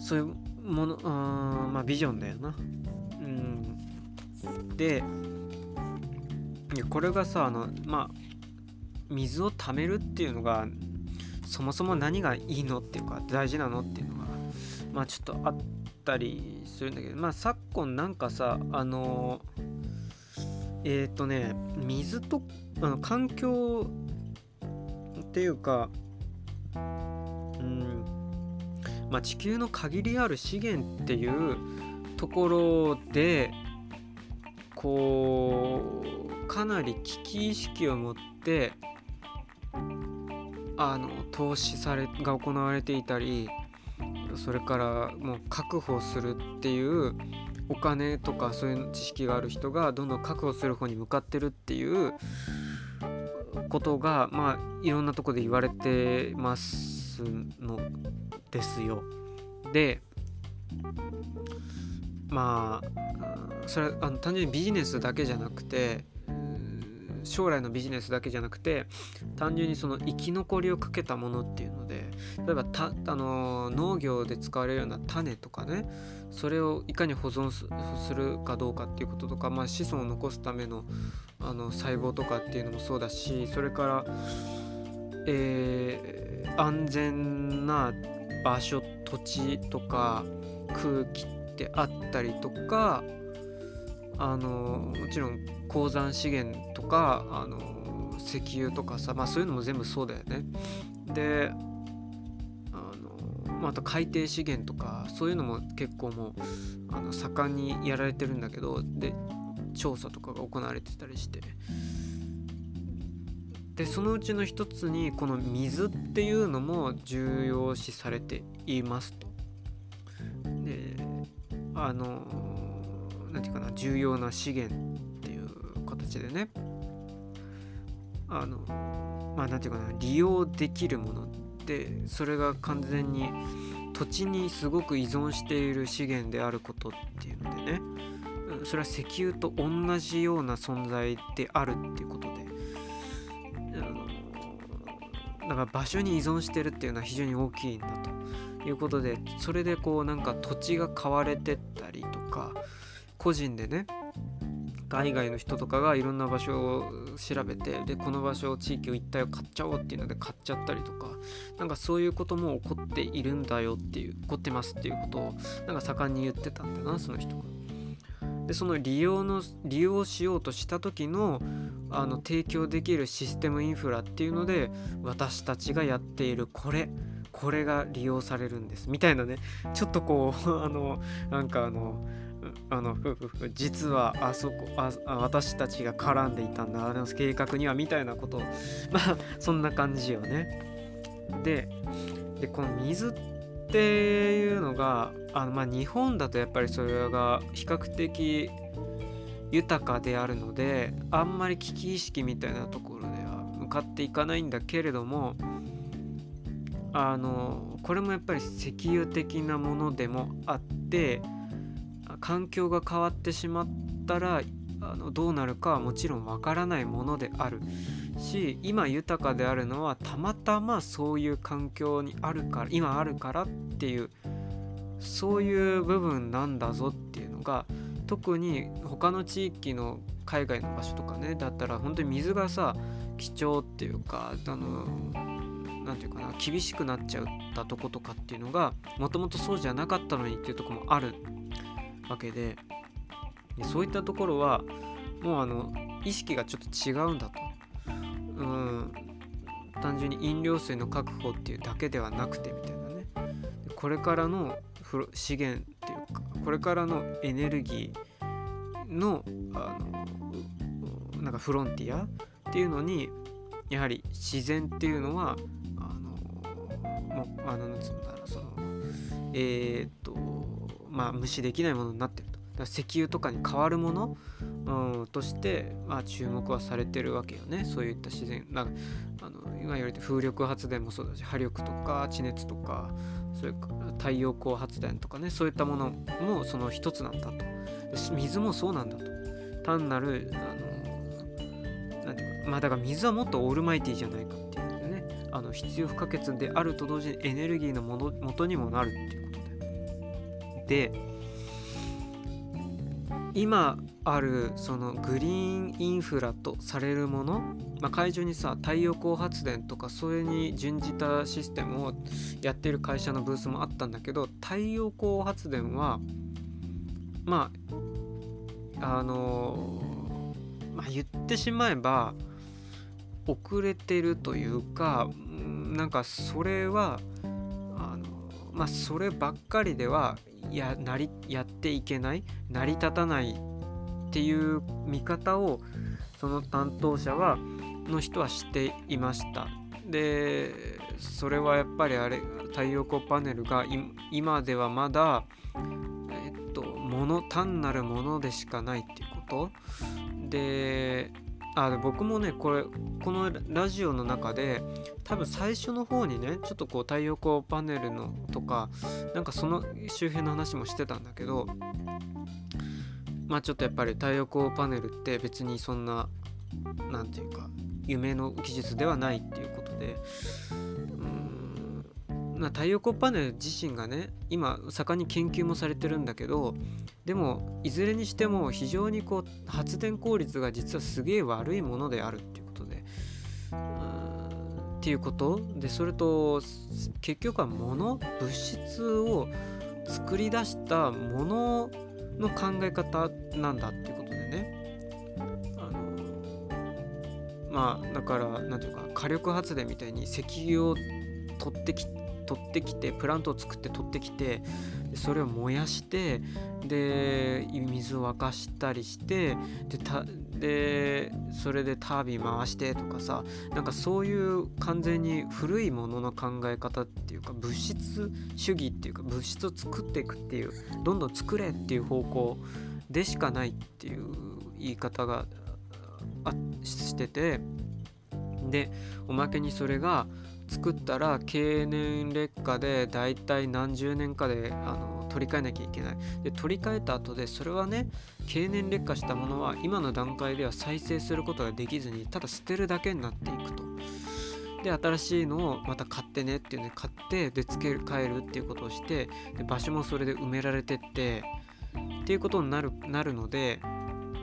そういうものうんまあビジョンだよな。うん。でこれがさあのまあ水を貯めるっていうのがそもそも何がいいのっていうか大事なのっていうのがまあちょっとあったりするんだけどまあ昨今なんかさあのえっ、ー、とね水とあの環境っていうかうんまあ地球の限りある資源っていうところでこうかなり危機意識を持ってあの投資されが行われていたりそれからもう確保するっていうお金とかそういう知識がある人がどんどん確保する方に向かってるっていうことがまあいろんなとこで言われてますのですよ。でまあそれはあの単純にビジネスだけじゃなくて将来のビジネスだけじゃなくて単純にその生き残りをかけたものっていうので例えばたあの農業で使われるような種とかねそれをいかに保存するかどうかっていうこととか、まあ、子孫を残すためのあの細胞とかっていうのもそうだしそれから、えー、安全な場所土地とか空気ってあったりとかあのもちろん鉱山資源とかあの石油とかさ、まあ、そういうのも全部そうだよね。であの、まあ、あと海底資源とかそういうのも結構もうあの盛んにやられてるんだけどで調査とかが行われてたりしてでそのうちの一つにこの水っていうのも重要視されていますと。であの何て言うかな重要な資源っていう形でね。あのまあ何て言うかな利用できるものってそれが完全に土地にすごく依存している資源であることっていうのでね。それは石油と同じような存在であるっていうことで。あのだから場所に依存してるっていうのは非常に大きいんだと。いうことでそれでこうなんか土地が買われてったりとか個人でね海外の人とかがいろんな場所を調べてでこの場所地域を一体を買っちゃおうっていうので買っちゃったりとかなんかそういうことも起こっているんだよっていう起こってますっていうことをなんか盛んに言ってたんだなその人が。でその利用の利用しようとした時のあの提供できるシステムインフラっていうので私たちがやっているこれこれが利用されるんですみたいなねちょっとこう あのなんかあのあの実はあそこあ私たちが絡んでいたんだあの計画にはみたいなこと まあそんな感じよね。ででこの水っていうのがあの、まあ、日本だとやっぱりそれが比較的豊かであるのであんまり危機意識みたいなところでは向かっていかないんだけれどもあのこれもやっぱり石油的なものでもあって環境が変わってしまったらあのどうなるかはもちろんわからないものであるし今豊かであるのはたまたまそういう環境にあるから今あるからっていうそういう部分なんだぞっていうのが特に他の地域の海外の場所とかねだったら本当に水がさ貴重っていうかあの何て言うかな厳しくなっちゃったとことかっていうのがもともとそうじゃなかったのにっていうとこもあるわけでそういったところはもうあの意識がちょっと違うんだと。うん単純に飲料水の確保っていうだけではなくてみたいなねこれからの資源っていうかこれからのエネルギーのあのなんかフロンティアっていうのにやはり自然っていうのはああのつうんだろうそのえー、っとまあ無視できないものになってると。石油とかに変わるもの、うん、として、まあ、注目はされてるわけよね。そういった自然。なんかあの今言われて風力発電もそうだし波力とか地熱とかそれから太陽光発電とかねそういったものもその一つなんだと。水もそうなんだと。単なるあのなんていうかまあだから水はもっとオールマイティじゃないか。っていうのでねあの必要不可欠であると同時にエネルギーのもの元にもなるっていうことでで今あるそのグリーンインフラとされるもの、まあ、会場にさ太陽光発電とかそれに準じたシステムをやってる会社のブースもあったんだけど太陽光発電はまああのまあ、言ってしまえば遅れてるというかなんかそれはあのまあそればっかりではやなりやっていけない成り立たないっていう見方をその担当者はの人はしていました。でそれはやっぱりあれ太陽光パネルが今ではまだえっともの単なるものでしかないっていうこと。であ僕もねこれこのラジオの中で多分最初の方にねちょっとこう太陽光パネルのとかなんかその周辺の話もしてたんだけどまあちょっとやっぱり太陽光パネルって別にそんな何て言うか夢の技術ではないっていうことでまあ、太陽光パネル自身がね今盛んに研究もされてるんだけどでもいずれにしても非常にこう発電効率が実はすげえ悪いものであるっていうことでうんっていうこと。でそれと結局は物物質を作り出したものの考え方なんだっていうことでね。あのまあだから何ていうか火力発電みたいに石油を取ってき取ってきてプラントを作って取ってきてそれを燃やしてで水を沸かしたりしてでたでそれでタービン回してとかさなんかそういう完全に古いものの考え方っていうか物質主義っていうか物質を作っていくっていうどんどん作れっていう方向でしかないっていう言い方があしててでおまけにそれが作ったら経年劣化でだいたい何十年かであの取り替えなきゃいけない。で取り替えた後でそれはね経年劣化したものは今の段階では再生することができずにただ捨てるだけになっていくと。で新しいのをまた買ってねっていうね買ってで付け替えるっていうことをしてで場所もそれで埋められてってっていうことになるなるので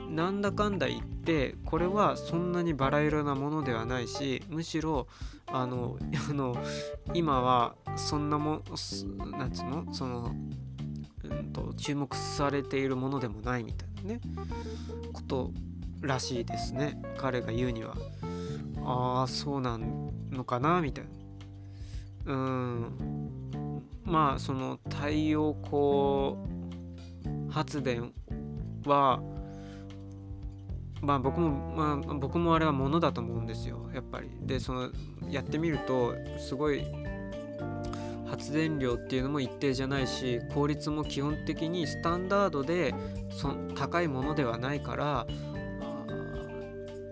なんだかんだ言ってこれはそんなにバラ色なものではないしむしろあの あの今はそんなもなんつうの？その、うんと、注目されているものでもないみたいなねことらしいですね。彼が言うには。ああそうなのかなみたいな。うん。まあその太陽光発電はまあ僕もまあ僕もあれはものだと思うんですよやっぱり。でそのやってみるとすごい発電量っていうのも一定じゃないし効率も基本的にスタンダードでそ高いものではないから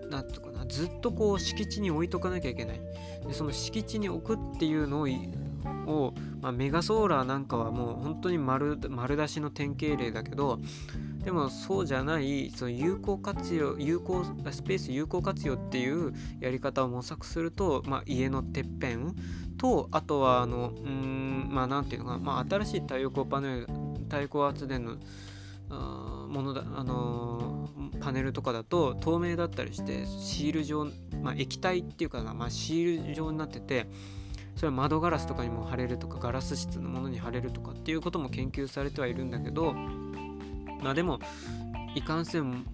何て言うかなずっとこう敷地に置いとかなきゃいけない。でその敷地に置くっていうのを、まあ、メガソーラーなんかはもう本当に丸丸出しの典型例だけどでもそうじゃないその有効活用有効スペース有効活用っていうやり方を模索すると、まあ、家のてっぺんとあとはあのうんまあなんていうのかな、まあ、新しい太陽光パネル太陽光発電のものだあのー、パネルとかだと透明だったりしてシール状、まあ、液体っていうかな、まあ、シール状になっててそれは窓ガラスとかにも貼れるとかガラス質のものに貼れるとかっていうことも研究されてはいるんだけどまあでもいかんせん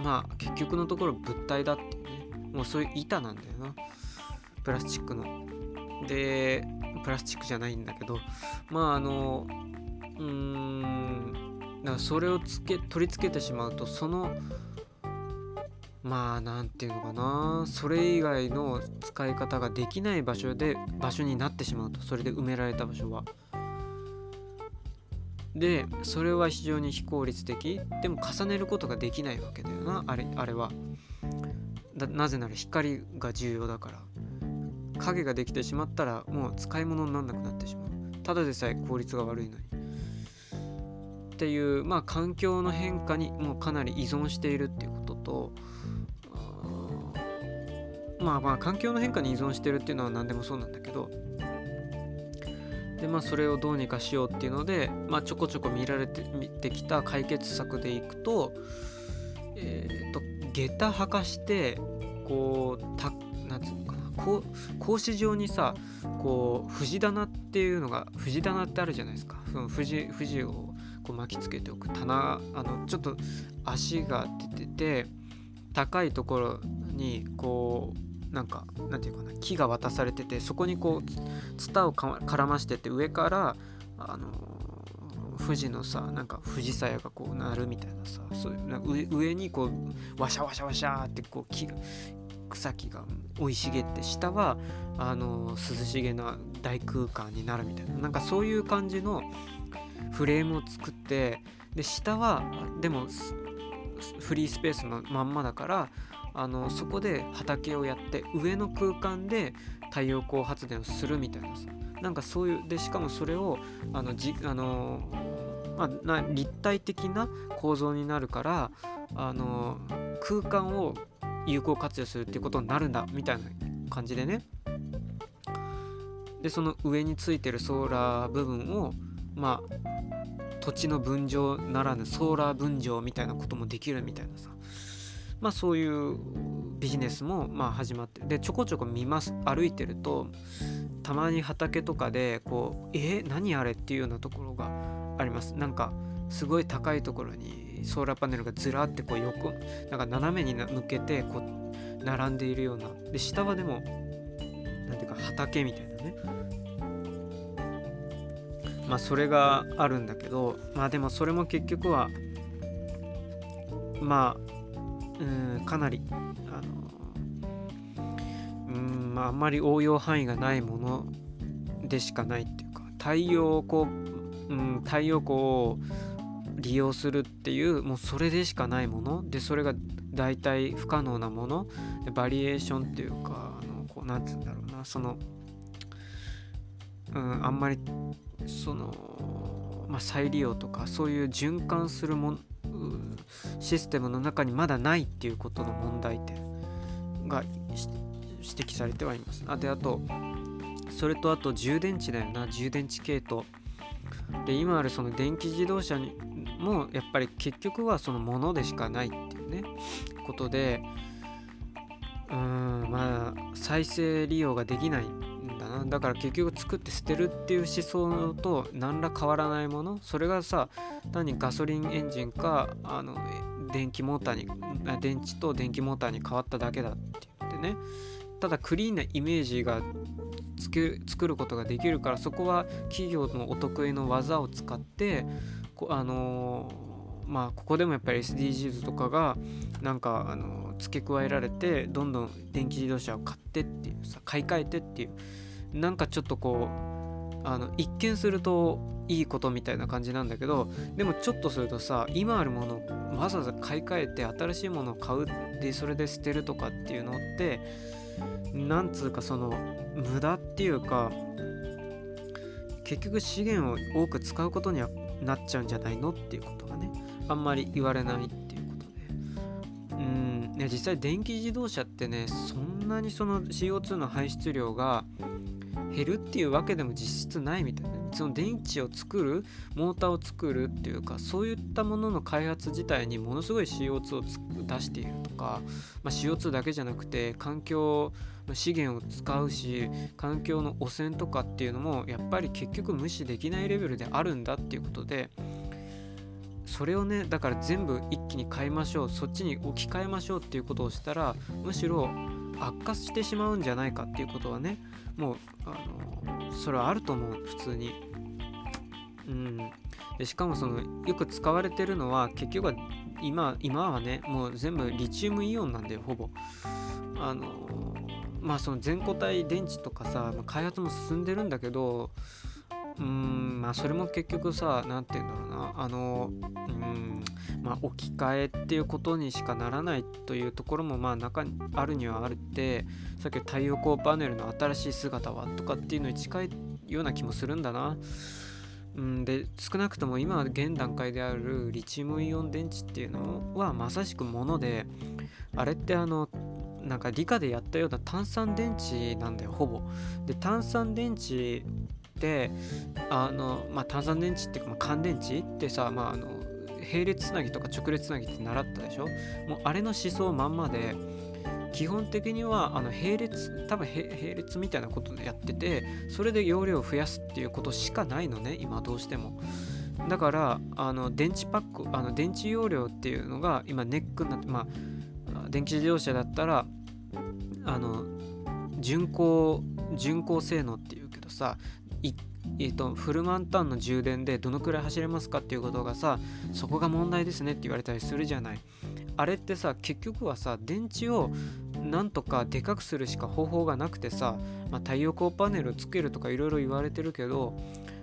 まあ結局のところ物体だってね。もうそういう板なんだよな。プラスチックの。でプラスチックじゃないんだけどまああのうーんだからそれをつけ取り付けてしまうとそのまあ何て言うのかな。それ以外の使い方ができない場所で場所になってしまうと。それで埋められた場所は。でそれは非常に非効率的。でも重ねることができないわけだよな。あれあれは。なぜなら光が重要だから。影ができてしまったらもう使い物にならなくなってしまう。ただでさえ効率が悪いのに。っていうまあ環境の変化にもうかなり依存しているっていうこととまあまあ環境の変化に依存してるっていうのは何でもそうなんだけどでまあそれをどうにかしようっていうので、まあ、ちょこちょこ見られて見てきた解決策でいくとえっ、ー、と下駄履かしてこうたなんつうのかなこう格子状にさこう藤棚っていうのが藤棚ってあるじゃないですか。その藤藤をこう巻きつけておく棚あのちょっと足が出てて高いところにこうなんかなんていうかな木が渡されててそこにこうツタを絡ましてて上からあの富士のさなんか富士鞘がこうなるみたいなさそういうな上上にこうワシャワシャワシャってこう木が草木が生い茂って下はあの涼しげな大空間になるみたいななんかそういう感じのフレームを作ってで下はでもフリースペースのまんまだからあのそこで畑をやって上の空間で太陽光発電をするみたいなさなんかそういうでしかもそれをあのじあの、まあ、な立体的な構造になるからあの空間を有効活用するっていうことになるんだみたいな感じでね。でその上についてるソーラー部分をまあ土地の分譲ならぬソーラー分譲みたいなこともできるみたいなさ。まあそういうビジネスもまあ始まってでちょこちょこ見ます。歩いてるとたまに畑とかでこうえー、何あれっていうようなところがあります。なんかすごい高いところにソーラーパネルがずらってこう横なんか斜めに向けてこう並んでいるようなで下はでも何ていうか畑みたいなね。まあそれがあるんだけどまあでもそれも結局はまあうんかなりあのうんまああんまり応用範囲がないものでしかないっていうか太陽光、うん、太陽光を利用するっていうもうそれでしかないものでそれが大体不可能なものバリエーションっていうかあのこうなんて言うんだろうなそのうんあんまりその、まあ、再利用とかそういう循環するもシステムの中にまだないっていうことの問題点が指摘されてはいます。あであとそれとあと充電池だよな。充電池系統。で今あるその電気自動車にもやっぱり結局はそのものでしかないっていうね。ことでうーんまあ再生利用ができない。だな。だから結局作って捨てるっていう思想と何ら変わらないもの。それがさ単にガソリンエンジンかあの電気モーターに電池と電気モーターに変わっただけだって言ってね。ただクリーンなイメージが作ることができるからそこは企業のお得意の技を使ってあのー、まあここでもやっぱり SDGs とかがなんか、あの、付け加えられてどんどん電気自動車を買ってっていうさ買い替えてっていうなんかちょっとこうあの一見するといいことみたいな感じなんだけどでもちょっとするとさ今あるものをわざわざ買い替えて新しいものを買うでそれで捨てるとかっていうのってなんつうかその無駄っていうか結局資源を多く使うことにはなっちゃうんじゃないのっていうことがねあんまり言われないっていうことで。うんね実際電気自動車ってねそんなにその CO2 の排出量が減るっていうわけでも実質ないみたいな。その電池を作るモーターを作るっていうかそういったものの開発自体にものすごい CO2 を出しているとか、まあ、CO2 だけじゃなくて環境資源を使うし環境の汚染とかっていうのもやっぱり結局無視できないレベルであるんだっていうことでそれをねだから全部一気に変えましょう。そっちに置き換えましょうっていうことをしたらむしろ悪化してしまうんじゃないかっていうことはねもうあのそれはあると思う普通に。うん、でしかもそのよく使われてるのは結局は今今はねもう全部リチウムイオンなんだよほぼ。あのまあその全固体電池とかさ開発も進んでるんだけどうんまあそれも結局さ何て言うんだろうなあのうんまあ置き換えっていうことにしかならないというところもまあ中にあるにはあるってさっき太陽光パネルの新しい姿はとかっていうのに近いような気もするんだな。うん、で少なくとも今現段階であるリチウムイオン電池っていうのはまさしくものであれってあのなんか理科でやったような炭酸電池なんだよほぼ。で炭酸電池ってあの、まあ、炭酸電池っていうか、まあ、乾電池ってさ、まあ、あの並列つなぎとか直列つなぎって習ったでしょ？もうあれの思想まんまで基本的にはあの並列多分並列みたいなことでやっててそれで容量を増やすっていうことしかないのね今どうしても。だからあの電池パックあの電池容量っていうのが今ネックになってまあ電気自動車だったらあの巡航巡航性能っていうけどさえーと、フルマンタンの充電でどのくらい走れますかっていうことがさそこが問題ですねって言われたりするじゃない。あれってさ結局はさ電池をなんとかでかくするしか方法がなくてさ、まあ、太陽光パネルをつけるとかいろいろ言われてるけど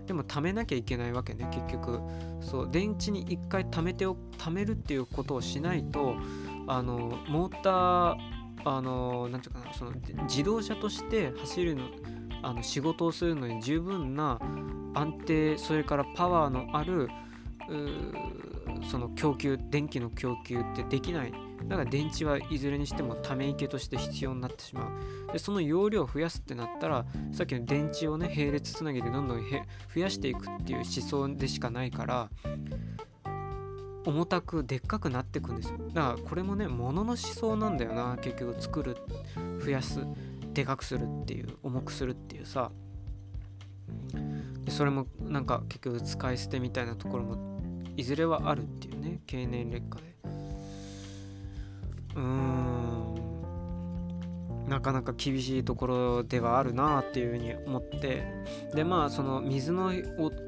でも貯めなきゃいけないわけね結局。そう電池に一回貯めてお貯めるっていうことをしないとあのモーターあのなんていうかなその自動車として走るのあの仕事をするのに十分な安定それからパワーのあるその供給電気の供給ってできない。だから電池はいずれにしてもため池として必要になってしまう。でその容量を増やすってなったらさっきの電池をね並列つなぎでどんどん増やしていくっていう思想でしかないから重たくでっかくなっていくんですよ。だからこれもね物の思想なんだよな結局作る増やす。でかくするっていう重くするっていうさ。でそれもなんか結局使い捨てみたいなところもいずれはあるっていうね経年劣化で。うーん。なかなか厳しいところではあるなあっていうふうに思って。でまあその水の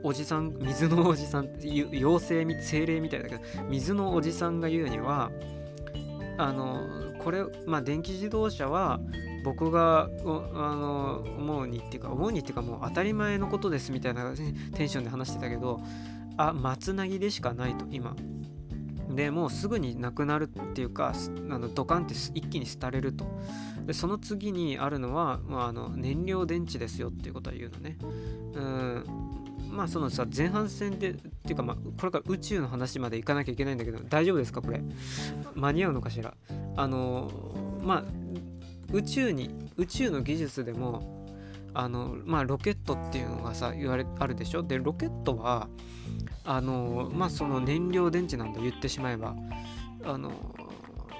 おじさん水のおじさん妖精精霊みたいだけど水のおじさんが言うにはあのこれまあ電気自動車は僕があの思うにっていうか思うにっていうかもう当たり前のことですみたいなテンションで話してたけどあ松なぎでしかないと今。でもうすぐになくなるっていうかあのドカンって一気に廃れると。でその次にあるのは、まあ、あの燃料電池ですよっていうことは言うのね。うん。まあそのさ前半戦でっていうかまあこれから宇宙の話まで行かなきゃいけないんだけど大丈夫ですかこれ？間に合うのかしら？あのまあ宇宙に宇宙の技術でもあのまあロケットっていうのがさ言われあるでしょ？でロケットはあのまあその燃料電池なんだ言ってしまえば。あの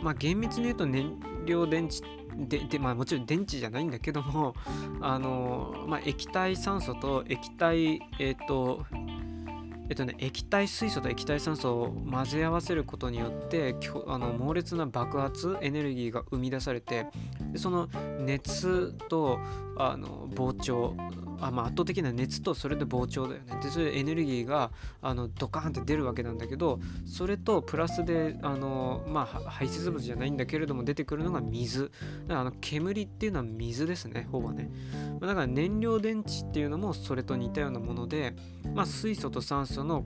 まあ厳密に言うと燃料電池ってででまあもちろん電池じゃないんだけどもあのまあ液体酸素と液体えっ、ー、とえっとね、液体水素と液体酸素を混ぜ合わせることによってあの猛烈な爆発エネルギーが生み出されてその熱とあの膨張あまあ、圧倒的な熱とそれで膨張だよね。でそれでエネルギーがあのドカーンって出るわけなんだけどそれとプラスであの、まあ、排泄物じゃないんだけれども出てくるのが水。だからあの煙っていうのは水ですねほぼね。だから燃料電池っていうのもそれと似たようなもので、まあ、水素と酸素の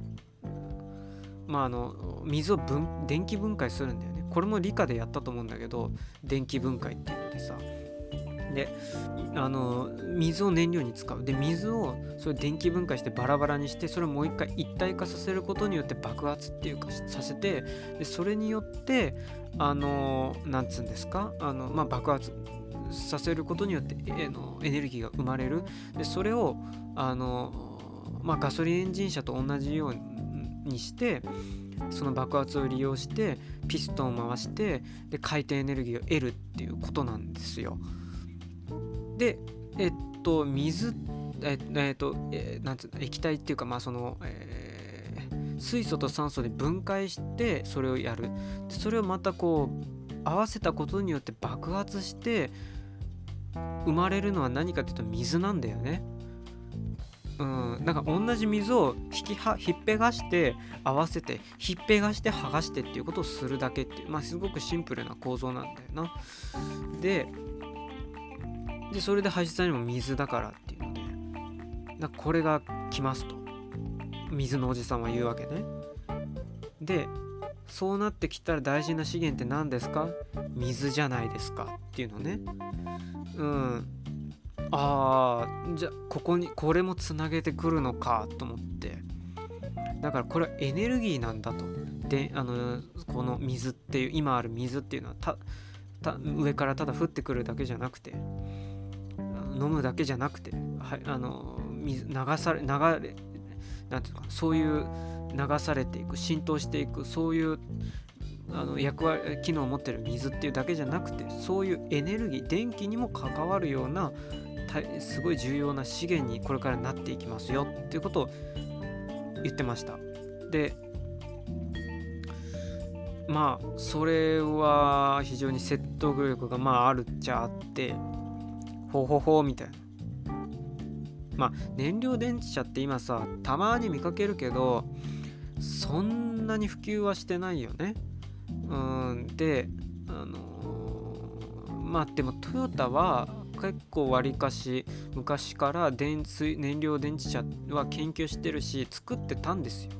まあ、あの水を分電気分解するんだよね。これも理科でやったと思うんだけど電気分解っていうのでさ。であの水を燃料に使う。で水をそれ電気分解してバラバラにしてそれをもう一回一体化させることによって爆発っていうかさせてでそれによってあのなんつうんですか？あの、まあ、爆発させることによってえのエネルギーが生まれる。でそれをあの、まあ、ガソリンエンジン車と同じようにしてその爆発を利用してピストンを回してで回転エネルギーを得るっていうことなんですよ。でえっと水ええっと、えー、なんつうの液体っていうかまあその、えー、水素と酸素で分解してそれをやるそれをまたこう合わせたことによって爆発して生まれるのは何かっていうと水なんだよね。うん、なんか同じ水を引きはひっぺがして合わせてひっぺがして剥がしてっていうことをするだけっていうまあすごくシンプルな構造なんだよな。ででそれで排出にも水だからっていうのでだこれが来ますと。水のおじさんは言うわけね。でそうなってきたら大事な資源って何ですか？水じゃないですか。っていうのね。うん。ああじゃあここにこれもつなげてくるのか。と思って。だからこれはエネルギーなんだと。であのこの水っていう今ある水っていうのはた上からただ降ってくるだけじゃなくて。飲むだけじゃなくて、はい、あの水流され流れなんていうかそういう流されていく浸透していくそういうあの役割機能を持ってる水っていうだけじゃなくてそういうエネルギー電気にも関わるようなすごい重要な資源にこれからなっていきますよっていうことを言ってました。でまあそれは非常に説得力がまああるっちゃあってほほほみたいな。まあ燃料電池車って今さたまに見かけるけどそんなに普及はしてないよね。うんであのまあでもトヨタは結構わりかし昔から電水燃料電池車は研究してるし作ってたんですよ。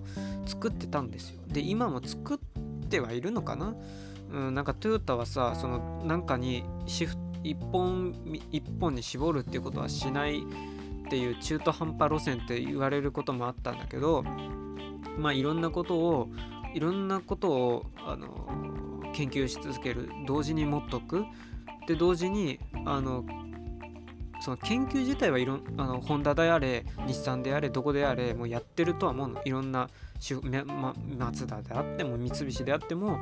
作ってたんですよ。で今も作ってはいるのかな？うんなんかトヨタはさそのなんかにシフト一本一本に絞るっていうことはしないっていう中途半端路線って言われることもあったんだけどまあいろんなことをいろんなことをあの研究し続ける同時に持っとく。で同時にあのその研究自体はいろんあのホンダであれ日産であれどこであれもうやってるとは思うの。いろんなま、マツダであっても三菱であっても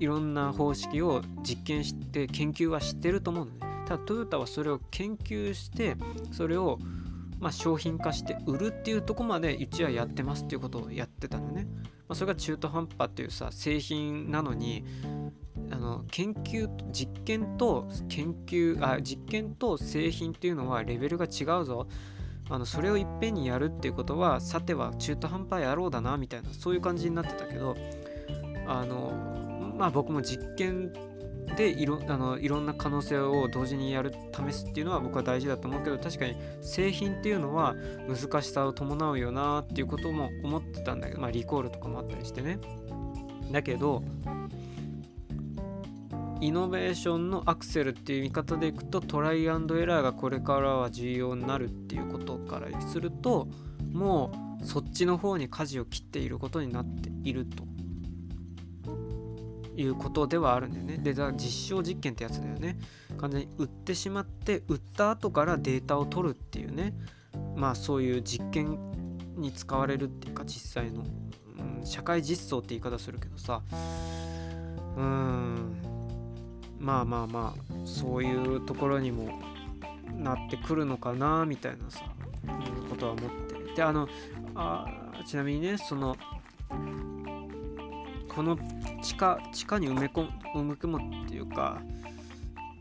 いろんな方式を実験して研究はしてると思うのね。ただトヨタはそれを研究してそれをまあ、商品化して売るっていうとこまでうちはやってますっていうことをやってたのね、まあ、それが中途半端っていうさ製品なのにあの研究実験と研究あ実験と製品っていうのはレベルが違うぞ。あのそれをいっぺんにやるっていうことはさては中途半端やろうだなみたいなそういう感じになってたけどあのまあ僕も実験でいろあのいろんな可能性を同時にやる試すっていうのは僕は大事だと思うけど確かに製品っていうのは難しさを伴うよなっていうことも思ってたんだけどまあリコールとかもあったりしてね。だけどイノベーションのアクセルっていう見方でいくとトライアンドエラーがこれからは重要になるっていうことからするともうそっちの方に舵を切っていることになっていると。いうことではあるんだよね。で、実証実験ってやつだよね。完全に売ってしまって売った後からデータを取るっていうねまあそういう実験に使われるっていうか実際の、うん、社会実装って言い方するけどさうーんまあまあまあそういうところにもなってくるのかなみたいなさことは思ってであのあちなみにねそのこの地下地下に埋め込む込むっていうか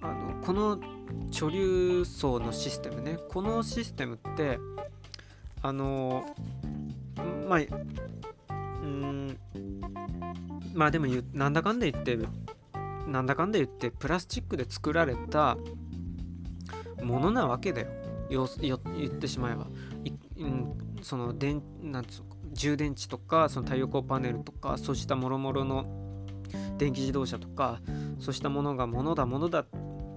あのこの貯留層のシステムねこのシステムってあのまあうんまあでもなんだかんだ言ってなんだかんだ言ってプラスチックで作られたものなわけだよ。よよ言ってしまえば。い、うん、その電なんつうか。充電池とかその太陽光パネルとかそうしたもろもろの電気自動車とかそうしたものがものだものだっ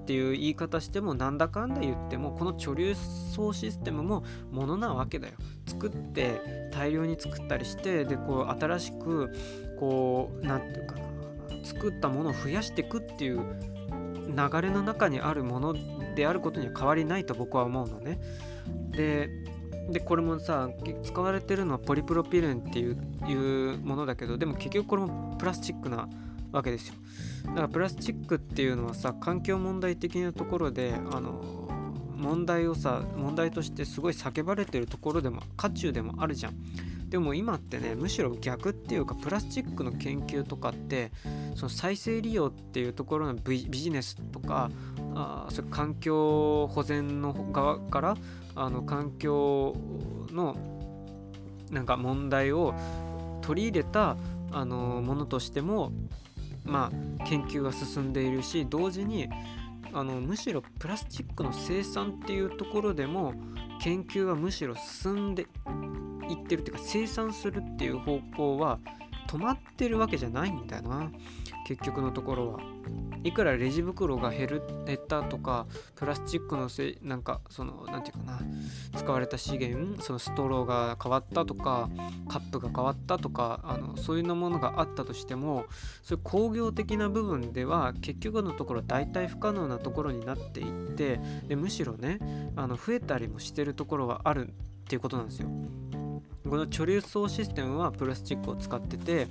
ていう言い方してもなんだかんだ言ってもこの貯留層システムもものなわけだよ作って大量に作ったりしてでこう新しくこう何て言うかな作ったものを増やしていくっていう流れの中にあるものであることには変わりないと僕は思うのね。ででこれもさ使われてるのはポリプロピレンっていうものだけどでも結局これもプラスチックなわけですよ。だからプラスチックっていうのはさ環境問題的なところであの問題をさ問題としてすごい叫ばれてるところでも渦中でもあるじゃん。でも今ってねむしろ逆っていうかプラスチックの研究とかってその再生利用っていうところのビジネスとかあそれ環境保全の側からあの環境のなんか問題を取り入れたあのものとしてもまあ研究が進んでいるし同時にあのむしろプラスチックの生産っていうところでも研究はむしろ進んでいってるっていうか生産するっていう方向は止まってるわけじゃないんだよな。結局のところはいくらレジ袋が減る減ったとかプラスチックのせなんかその何て言うかな使われた資源そのストローが変わったとかカップが変わったとかあのそういうのものがあったとしてもそういう工業的な部分では結局のところ大体不可能なところになっていってでむしろねあの増えたりもしてるところはあるっていうことなんですよ。この貯留層システムはプラスチックを使ってて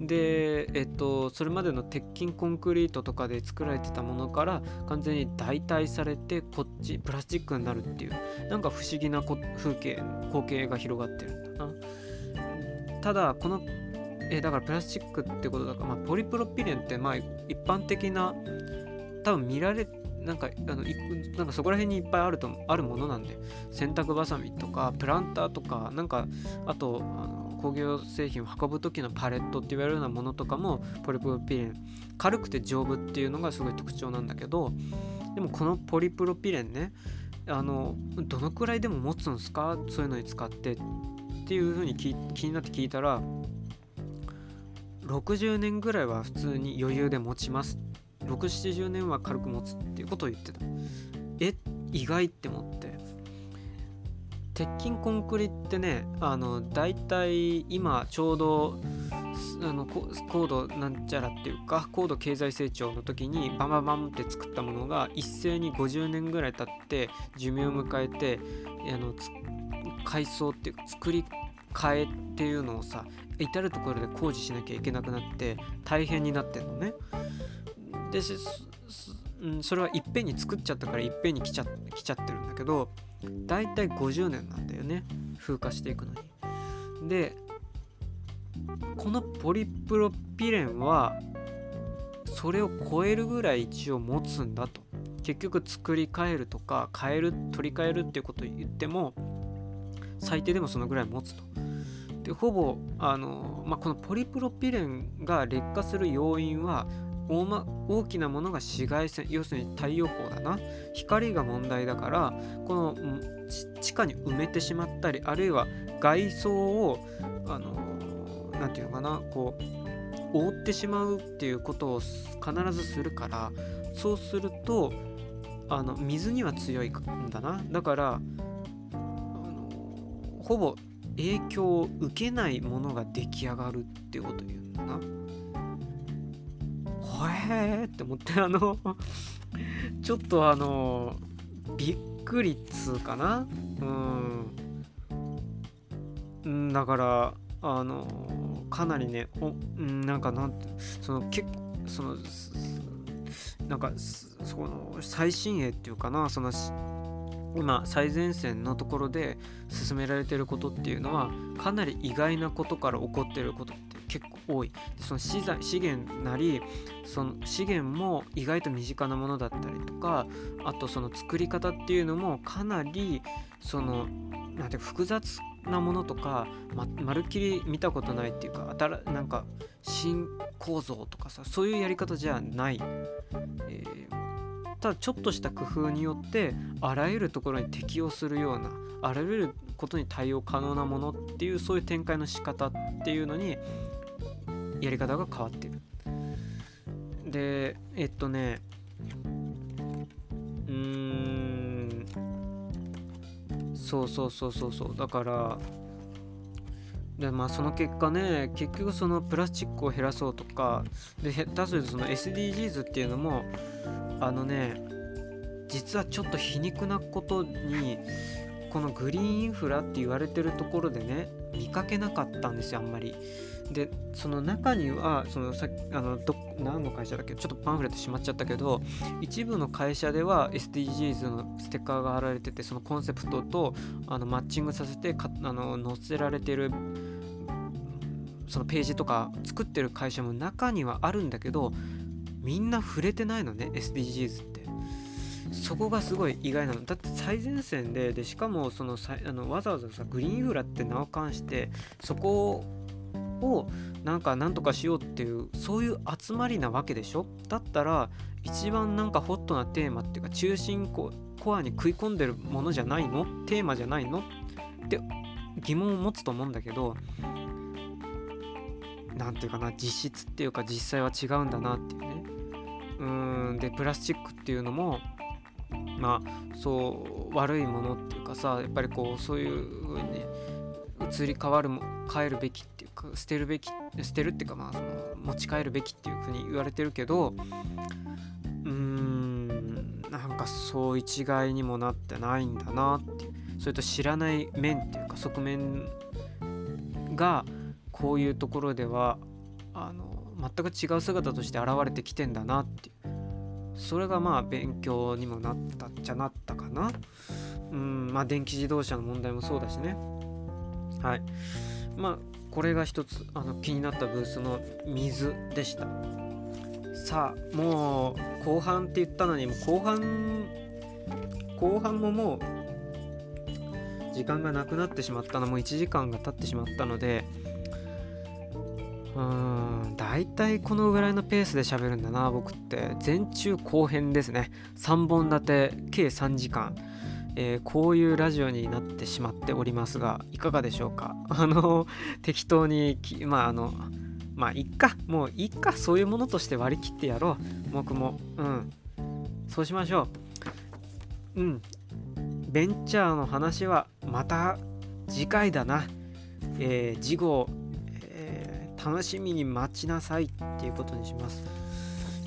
で、えっと、それまでの鉄筋コンクリートとかで作られてたものから完全に代替されてこっちプラスチックになるっていうなんか不思議な風景光景が広がってるんだな。ただこのえだからプラスチックってことだから、まあ、ポリプロピレンってまあ一般的な多分見られなんかあのいなんかそこら辺にいっぱいあるとあるものなんで。洗濯ばさみとかプランターとかなんかあとあの工業製品を運ぶ時のパレットって言われるようなものとかもポリプロピレン。軽くて丈夫っていうのがすごい特徴なんだけどでもこのポリプロピレンねあのどのくらいでも持つんですか？そういうのに使って。っていうふうに気になって聞いたら60年ぐらいは普通に余裕で持ちます。670年は軽く持つっていうことを言ってたえ意外って思って鉄筋コンクリってねあの大体今ちょうどあの高度なんちゃらっていうか高度経済成長の時にバンバンバンって作ったものが一斉に50年ぐらい経って寿命を迎えてあの改装っていうか作り替えっていうのをさ至る所で工事しなきゃいけなくなって大変になってんのね。でそれはいっぺんに作っちゃったからいっぺんに来ちゃ来ちゃってるんだけどだいたい50年なんだよね。風化していくのに。でこのポリプロピレンはそれを超えるぐらい一応持つんだと。結局作り変えるとか変える取り替えるっていうことを言っても最低でもそのぐらい持つと。でほぼあの、まあ、このポリプロピレンが劣化する要因は大,、ま、大きなものが紫外線要するに太陽光だな光が問題だからこの地下に埋めてしまったりあるいは外装をあの何て言うのかなこう覆ってしまうっていうことを必ずするからそうするとあの水には強いんだなだからあのほぼ影響を受けないものが出来上がるっていうこと言うんだな。へえって思ってあの ちょっとあのびっくりっつうかな。うん。だからあのかなりねおなんかなんてその結構そのなんかその最新鋭っていうかなその今最前線のところで進められてることっていうのはかなり意外なことから起こってること結構多い。その資材資源なりその資源も意外と身近なものだったりとかあとその作り方っていうのもかなりそのなんて複雑なものとかままるっきり見たことないっていうかなんか新構造とかさそういうやり方じゃない、えー、ただちょっとした工夫によってあらゆるところに適応するようなあらゆることに対応可能なものっていうそういう展開の仕方っていうのにやり方が変わってる。でえっとねうーんそうそうそうそうそう。だからでまあその結果ね結局そのプラスチックを減らそうとかで下手するとその SDGs っていうのもあのね実はちょっと皮肉なことにこのグリーンインフラって言われてるところでね見かけなかったんですよあんまり。でその中にはそのさあのど何の会社だっけちょっとパンフレットしまっちゃったけど一部の会社では SDGs のステッカーが貼られててそのコンセプトとあのマッチングさせてかあの載せられてるそのページとか作ってる会社も中にはあるんだけどみんな触れてないのね SDGs って。そこがすごい意外なの。だって最前線ででしかもそのさあのわざわざさグリーンインフラって名を冠してそこををなんかなんとかしようっていうそういう集まりなわけでしょ？だったら一番なんかホットなテーマっていうか中心コアに食い込んでるものじゃないの？テーマじゃないの？って疑問を持つと思うんだけど何ていうかな実質っていうか実際は違うんだなっていうね。うんでプラスチックっていうのもまあそう悪いものっていうかさやっぱりこうそういう風にね移り変わるも変えるべきっていうか捨てるべき捨てるっていうかまあその持ち帰るべきっていうふうに言われてるけどうーんなんかそう一概にもなってないんだなってそれと知らない面っていうか側面がこういうところではあの全く違う姿として現れてきてんだなっていう。それがまあ勉強にもなったっちゃなったかな。うんまあ電気自動車の問題もそうだしね。はい。まあこれが一つあの気になったブースの水でした。さあもう後半って言ったのにもう後半後半ももう時間がなくなってしまったのもう1時間が経ってしまったのでうーん大体このぐらいのペースで喋るんだな僕って。前中後編ですね。3本立て計3時間。えー、こういうラジオになってしまっておりますがいかがでしょうか？あの 適当にまああのまあいっか。もういっか。そういうものとして割り切ってやろう。僕も。うん。そうしましょう。うん。ベンチャーの話はまた次回だな。えー、次号、えー、楽しみに待ちなさいっていうことにします。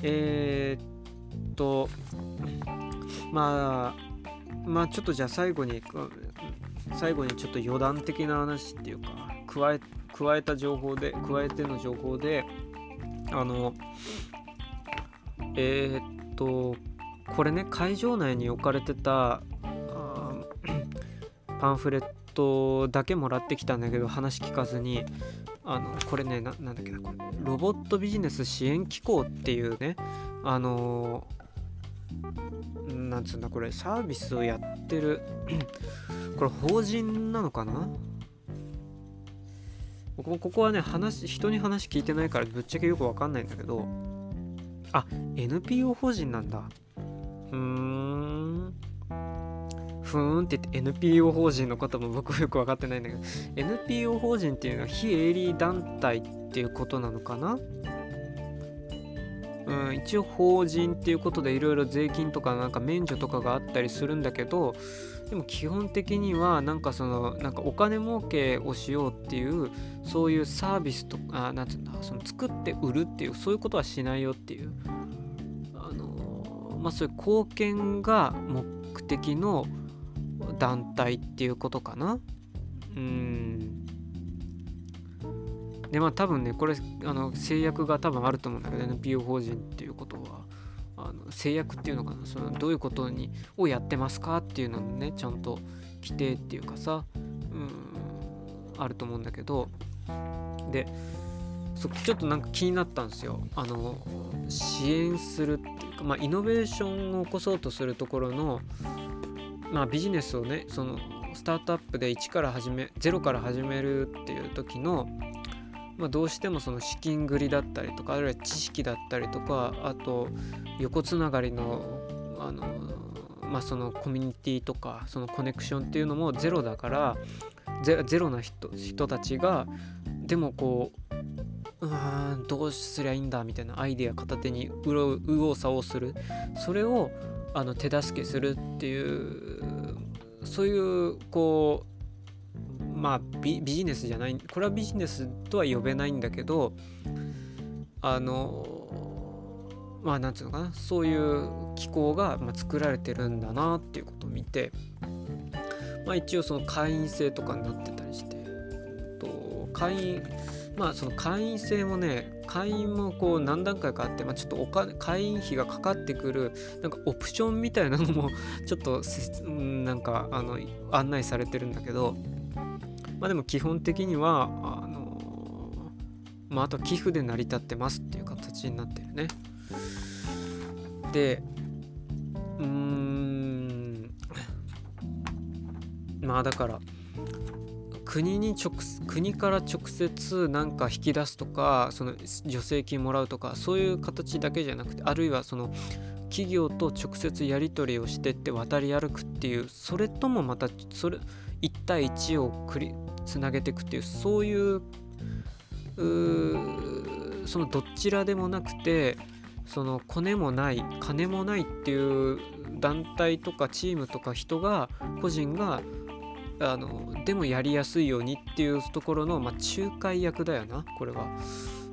えー、っとまあまあちょっとじゃあ最後に最後にちょっと余談的な話っていうか加え加えた情報で加えての情報であのえー、っとこれね会場内に置かれてたパンフレットだけもらってきたんだけど話聞かずにあのこれねななんだっけなこれロボットビジネス支援機構っていうねあのなんつうんだこれサービスをやってる。これ法人なのかな？僕もここはね話人に話聞いてないからぶっちゃけよくわかんないんだけど。あ NPO 法人なんだ。ふーん。ふーんって言って NPO 法人のことも僕よく分かってないんだけど。NPO 法人っていうのは非営利団体っていうことなのかな？うん、一応法人っていうことでいろいろ税金とかなんか免除とかがあったりするんだけどでも基本的にはなんかそのなんかお金儲けをしようっていうそういうサービスとかなんていうんだその作って売るっていうそういうことはしないよっていうあのまあそういう貢献が目的の団体っていうことかな。うん。でまあ多分ねこれあの制約が多分あると思うんだけど NPO 法人っていうことは。あの制約っていうのかなそのどういうことにをやってますかっていうののねちゃんと規定っていうかさうんあると思うんだけど。でそちょっとなんか気になったんですよ。あの支援するっていうかまあイノベーションを起こそうとするところのまあビジネスをねそのスタートアップで1から始め0から始めるっていう時のまあ、どうしてもその資金繰りだったりとかあるいは知識だったりとかあと横つながりのあの、まあ、そのコミュニティとかそのコネクションっていうのもゼロだからゼロな人人たちがでもこううんどうすりゃいいんだみたいなアイデア片手に右往左往する。それをあの手助けするっていうそういうこうまあビジネスじゃないこれはビジネスとは呼べないんだけどあのまあなんつうのかなそういう機構が、ま作られてるんだなっていうことを見てまあ一応その会員制とかになってたりしてと会員まあその会員制もね会員もこう何段階かあって、まあ、ちょっとお金会員費がかかってくるなんかオプションみたいなのもちょっとなんかあの案内されてるんだけどまあでも基本的にはあのまああと寄付で成り立ってますっていう形になってるね。でうーんまあだから国に直国から直接なんか引き出すとかその助成金もらうとかそういう形だけじゃなくてあるいはその企業と直接やり取りをしてって渡り歩くっていうそれともまたそれ1対1をクリつなげていくっていうそういうそのどちらでもなくてそのコネもない金もないっていう団体とかチームとか人が個人があのでもやりやすいようにっていうところの、まあ、仲介役だよなこれは。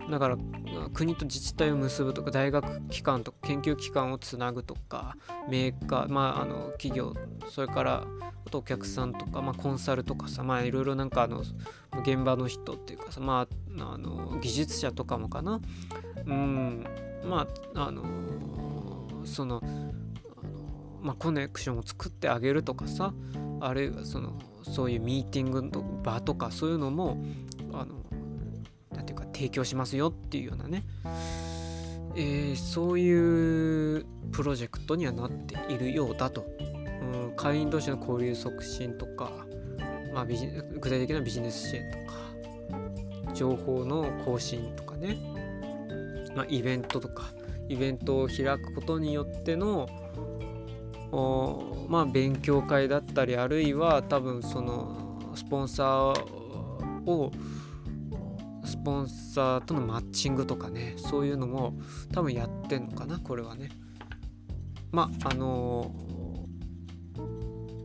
だから国と自治体を結ぶとか大学機関とか研究機関をつなぐとかメーカーまああの企業それからあとお客さんとか、まあ、コンサルとかさまあいろいろなんかあの現場の人っていうかさまああの技術者とかもかな。うんまああのそのまあ、コネクションを作ってあげるとかさあるいはそのそういうミーティングの場とかそういうのもあの提供しますよっていうようなね。えー、そういうプロジェクトにはなっているようだと、うん、会員同士の交流促進とか、まあ、ビジ具体的なビジネス支援とか情報の更新とかね、まあ、イベントとかイベントを開くことによってのまあ勉強会だったりあるいは多分そのスポンサーをスポンサーとのマッチングとかねそういうのも多分やってんのかなこれはね。まああの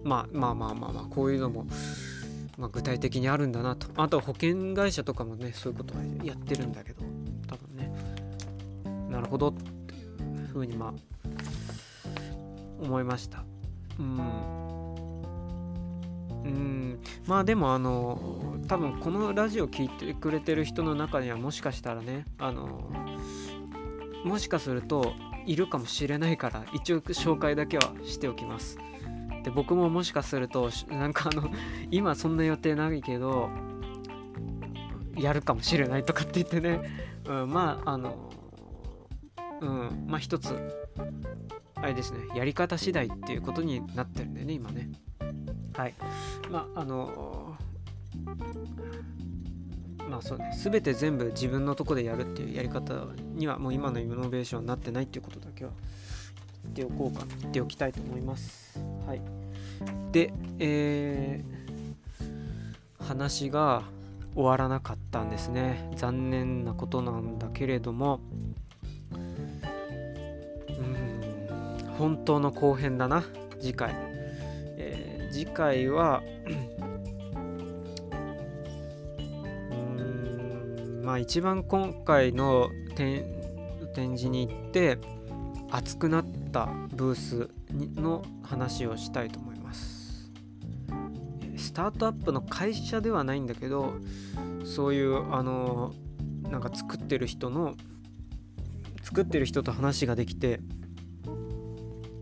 まあまあまあまあまあこういうのも、まあ、具体的にあるんだなと。あと保険会社とかもねそういうことはやってるんだけど多分ね。なるほどっていうふうにまあ思いました。うん。うん。まあでもあの多分このラジオ聴いてくれてる人の中にはもしかしたらねあのもしかするといるかもしれないから一応紹介だけはしておきます。で僕ももしかするとなんかあの今そんな予定ないけどやるかもしれないとかって言ってね、うん、まああのうんまあ一つあれですねやり方次第っていうことになってるんだよね今ね。はい。まああのまあそうね全て全部自分のとこでやるっていうやり方にはもう今のイノベーションになってないっていうことだけは言っておこうか言っておきたいと思います。はい。でえー、話が終わらなかったんですね。残念なことなんだけれども本当の後編だな。次回。えー次回はうんまあ一番今回の展示に行って熱くなったブースの話をしたいと思います。スタートアップの会社ではないんだけどそういうあのなんか作ってる人の作ってる人と話ができて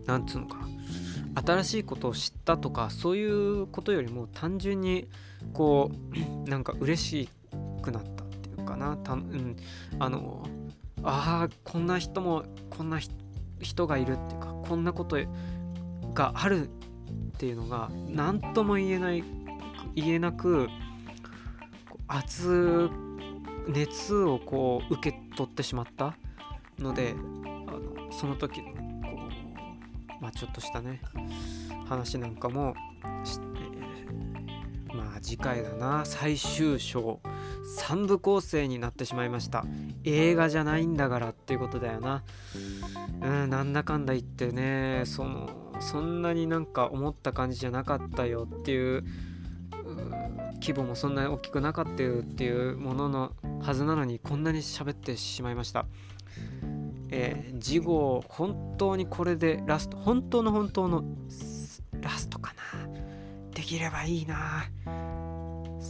なんつうのかな。新しいことを知ったとかそういうことよりも単純にこう なんか嬉しくなったっていうかな。た、うん、あのあこんな人もこんな人がいるっていうかこんなことがあるっていうのが何とも言えない言えなく熱熱をこう受け取ってしまったのであのその時のまあ、ちょっとしたね話なんかもして、まあ次回だな。最終章。3部構成になってしまいました。映画じゃないんだからっていうことだよな。うんなんだかんだ言ってねそのそんなになんか思った感じじゃなかったよっていう規模もそんなに大きくなかったよっていうもののはずなのにこんなに喋ってしまいました。えー、次号本当にこれでラスト本当の本当のラストかな。できればいいな。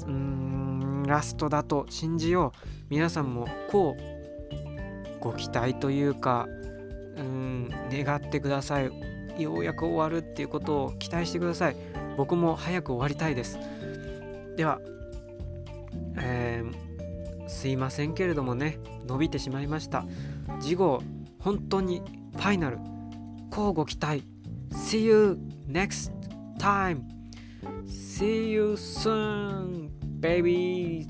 うんラストだと信じよう。皆さんもこうご期待というかうん願ってください。ようやく終わるっていうことを期待してください。僕も早く終わりたいです。では、えー、すいませんけれどもね伸びてしまいました。次号本当にファイナル乞うご期待 See you next time See you soon baby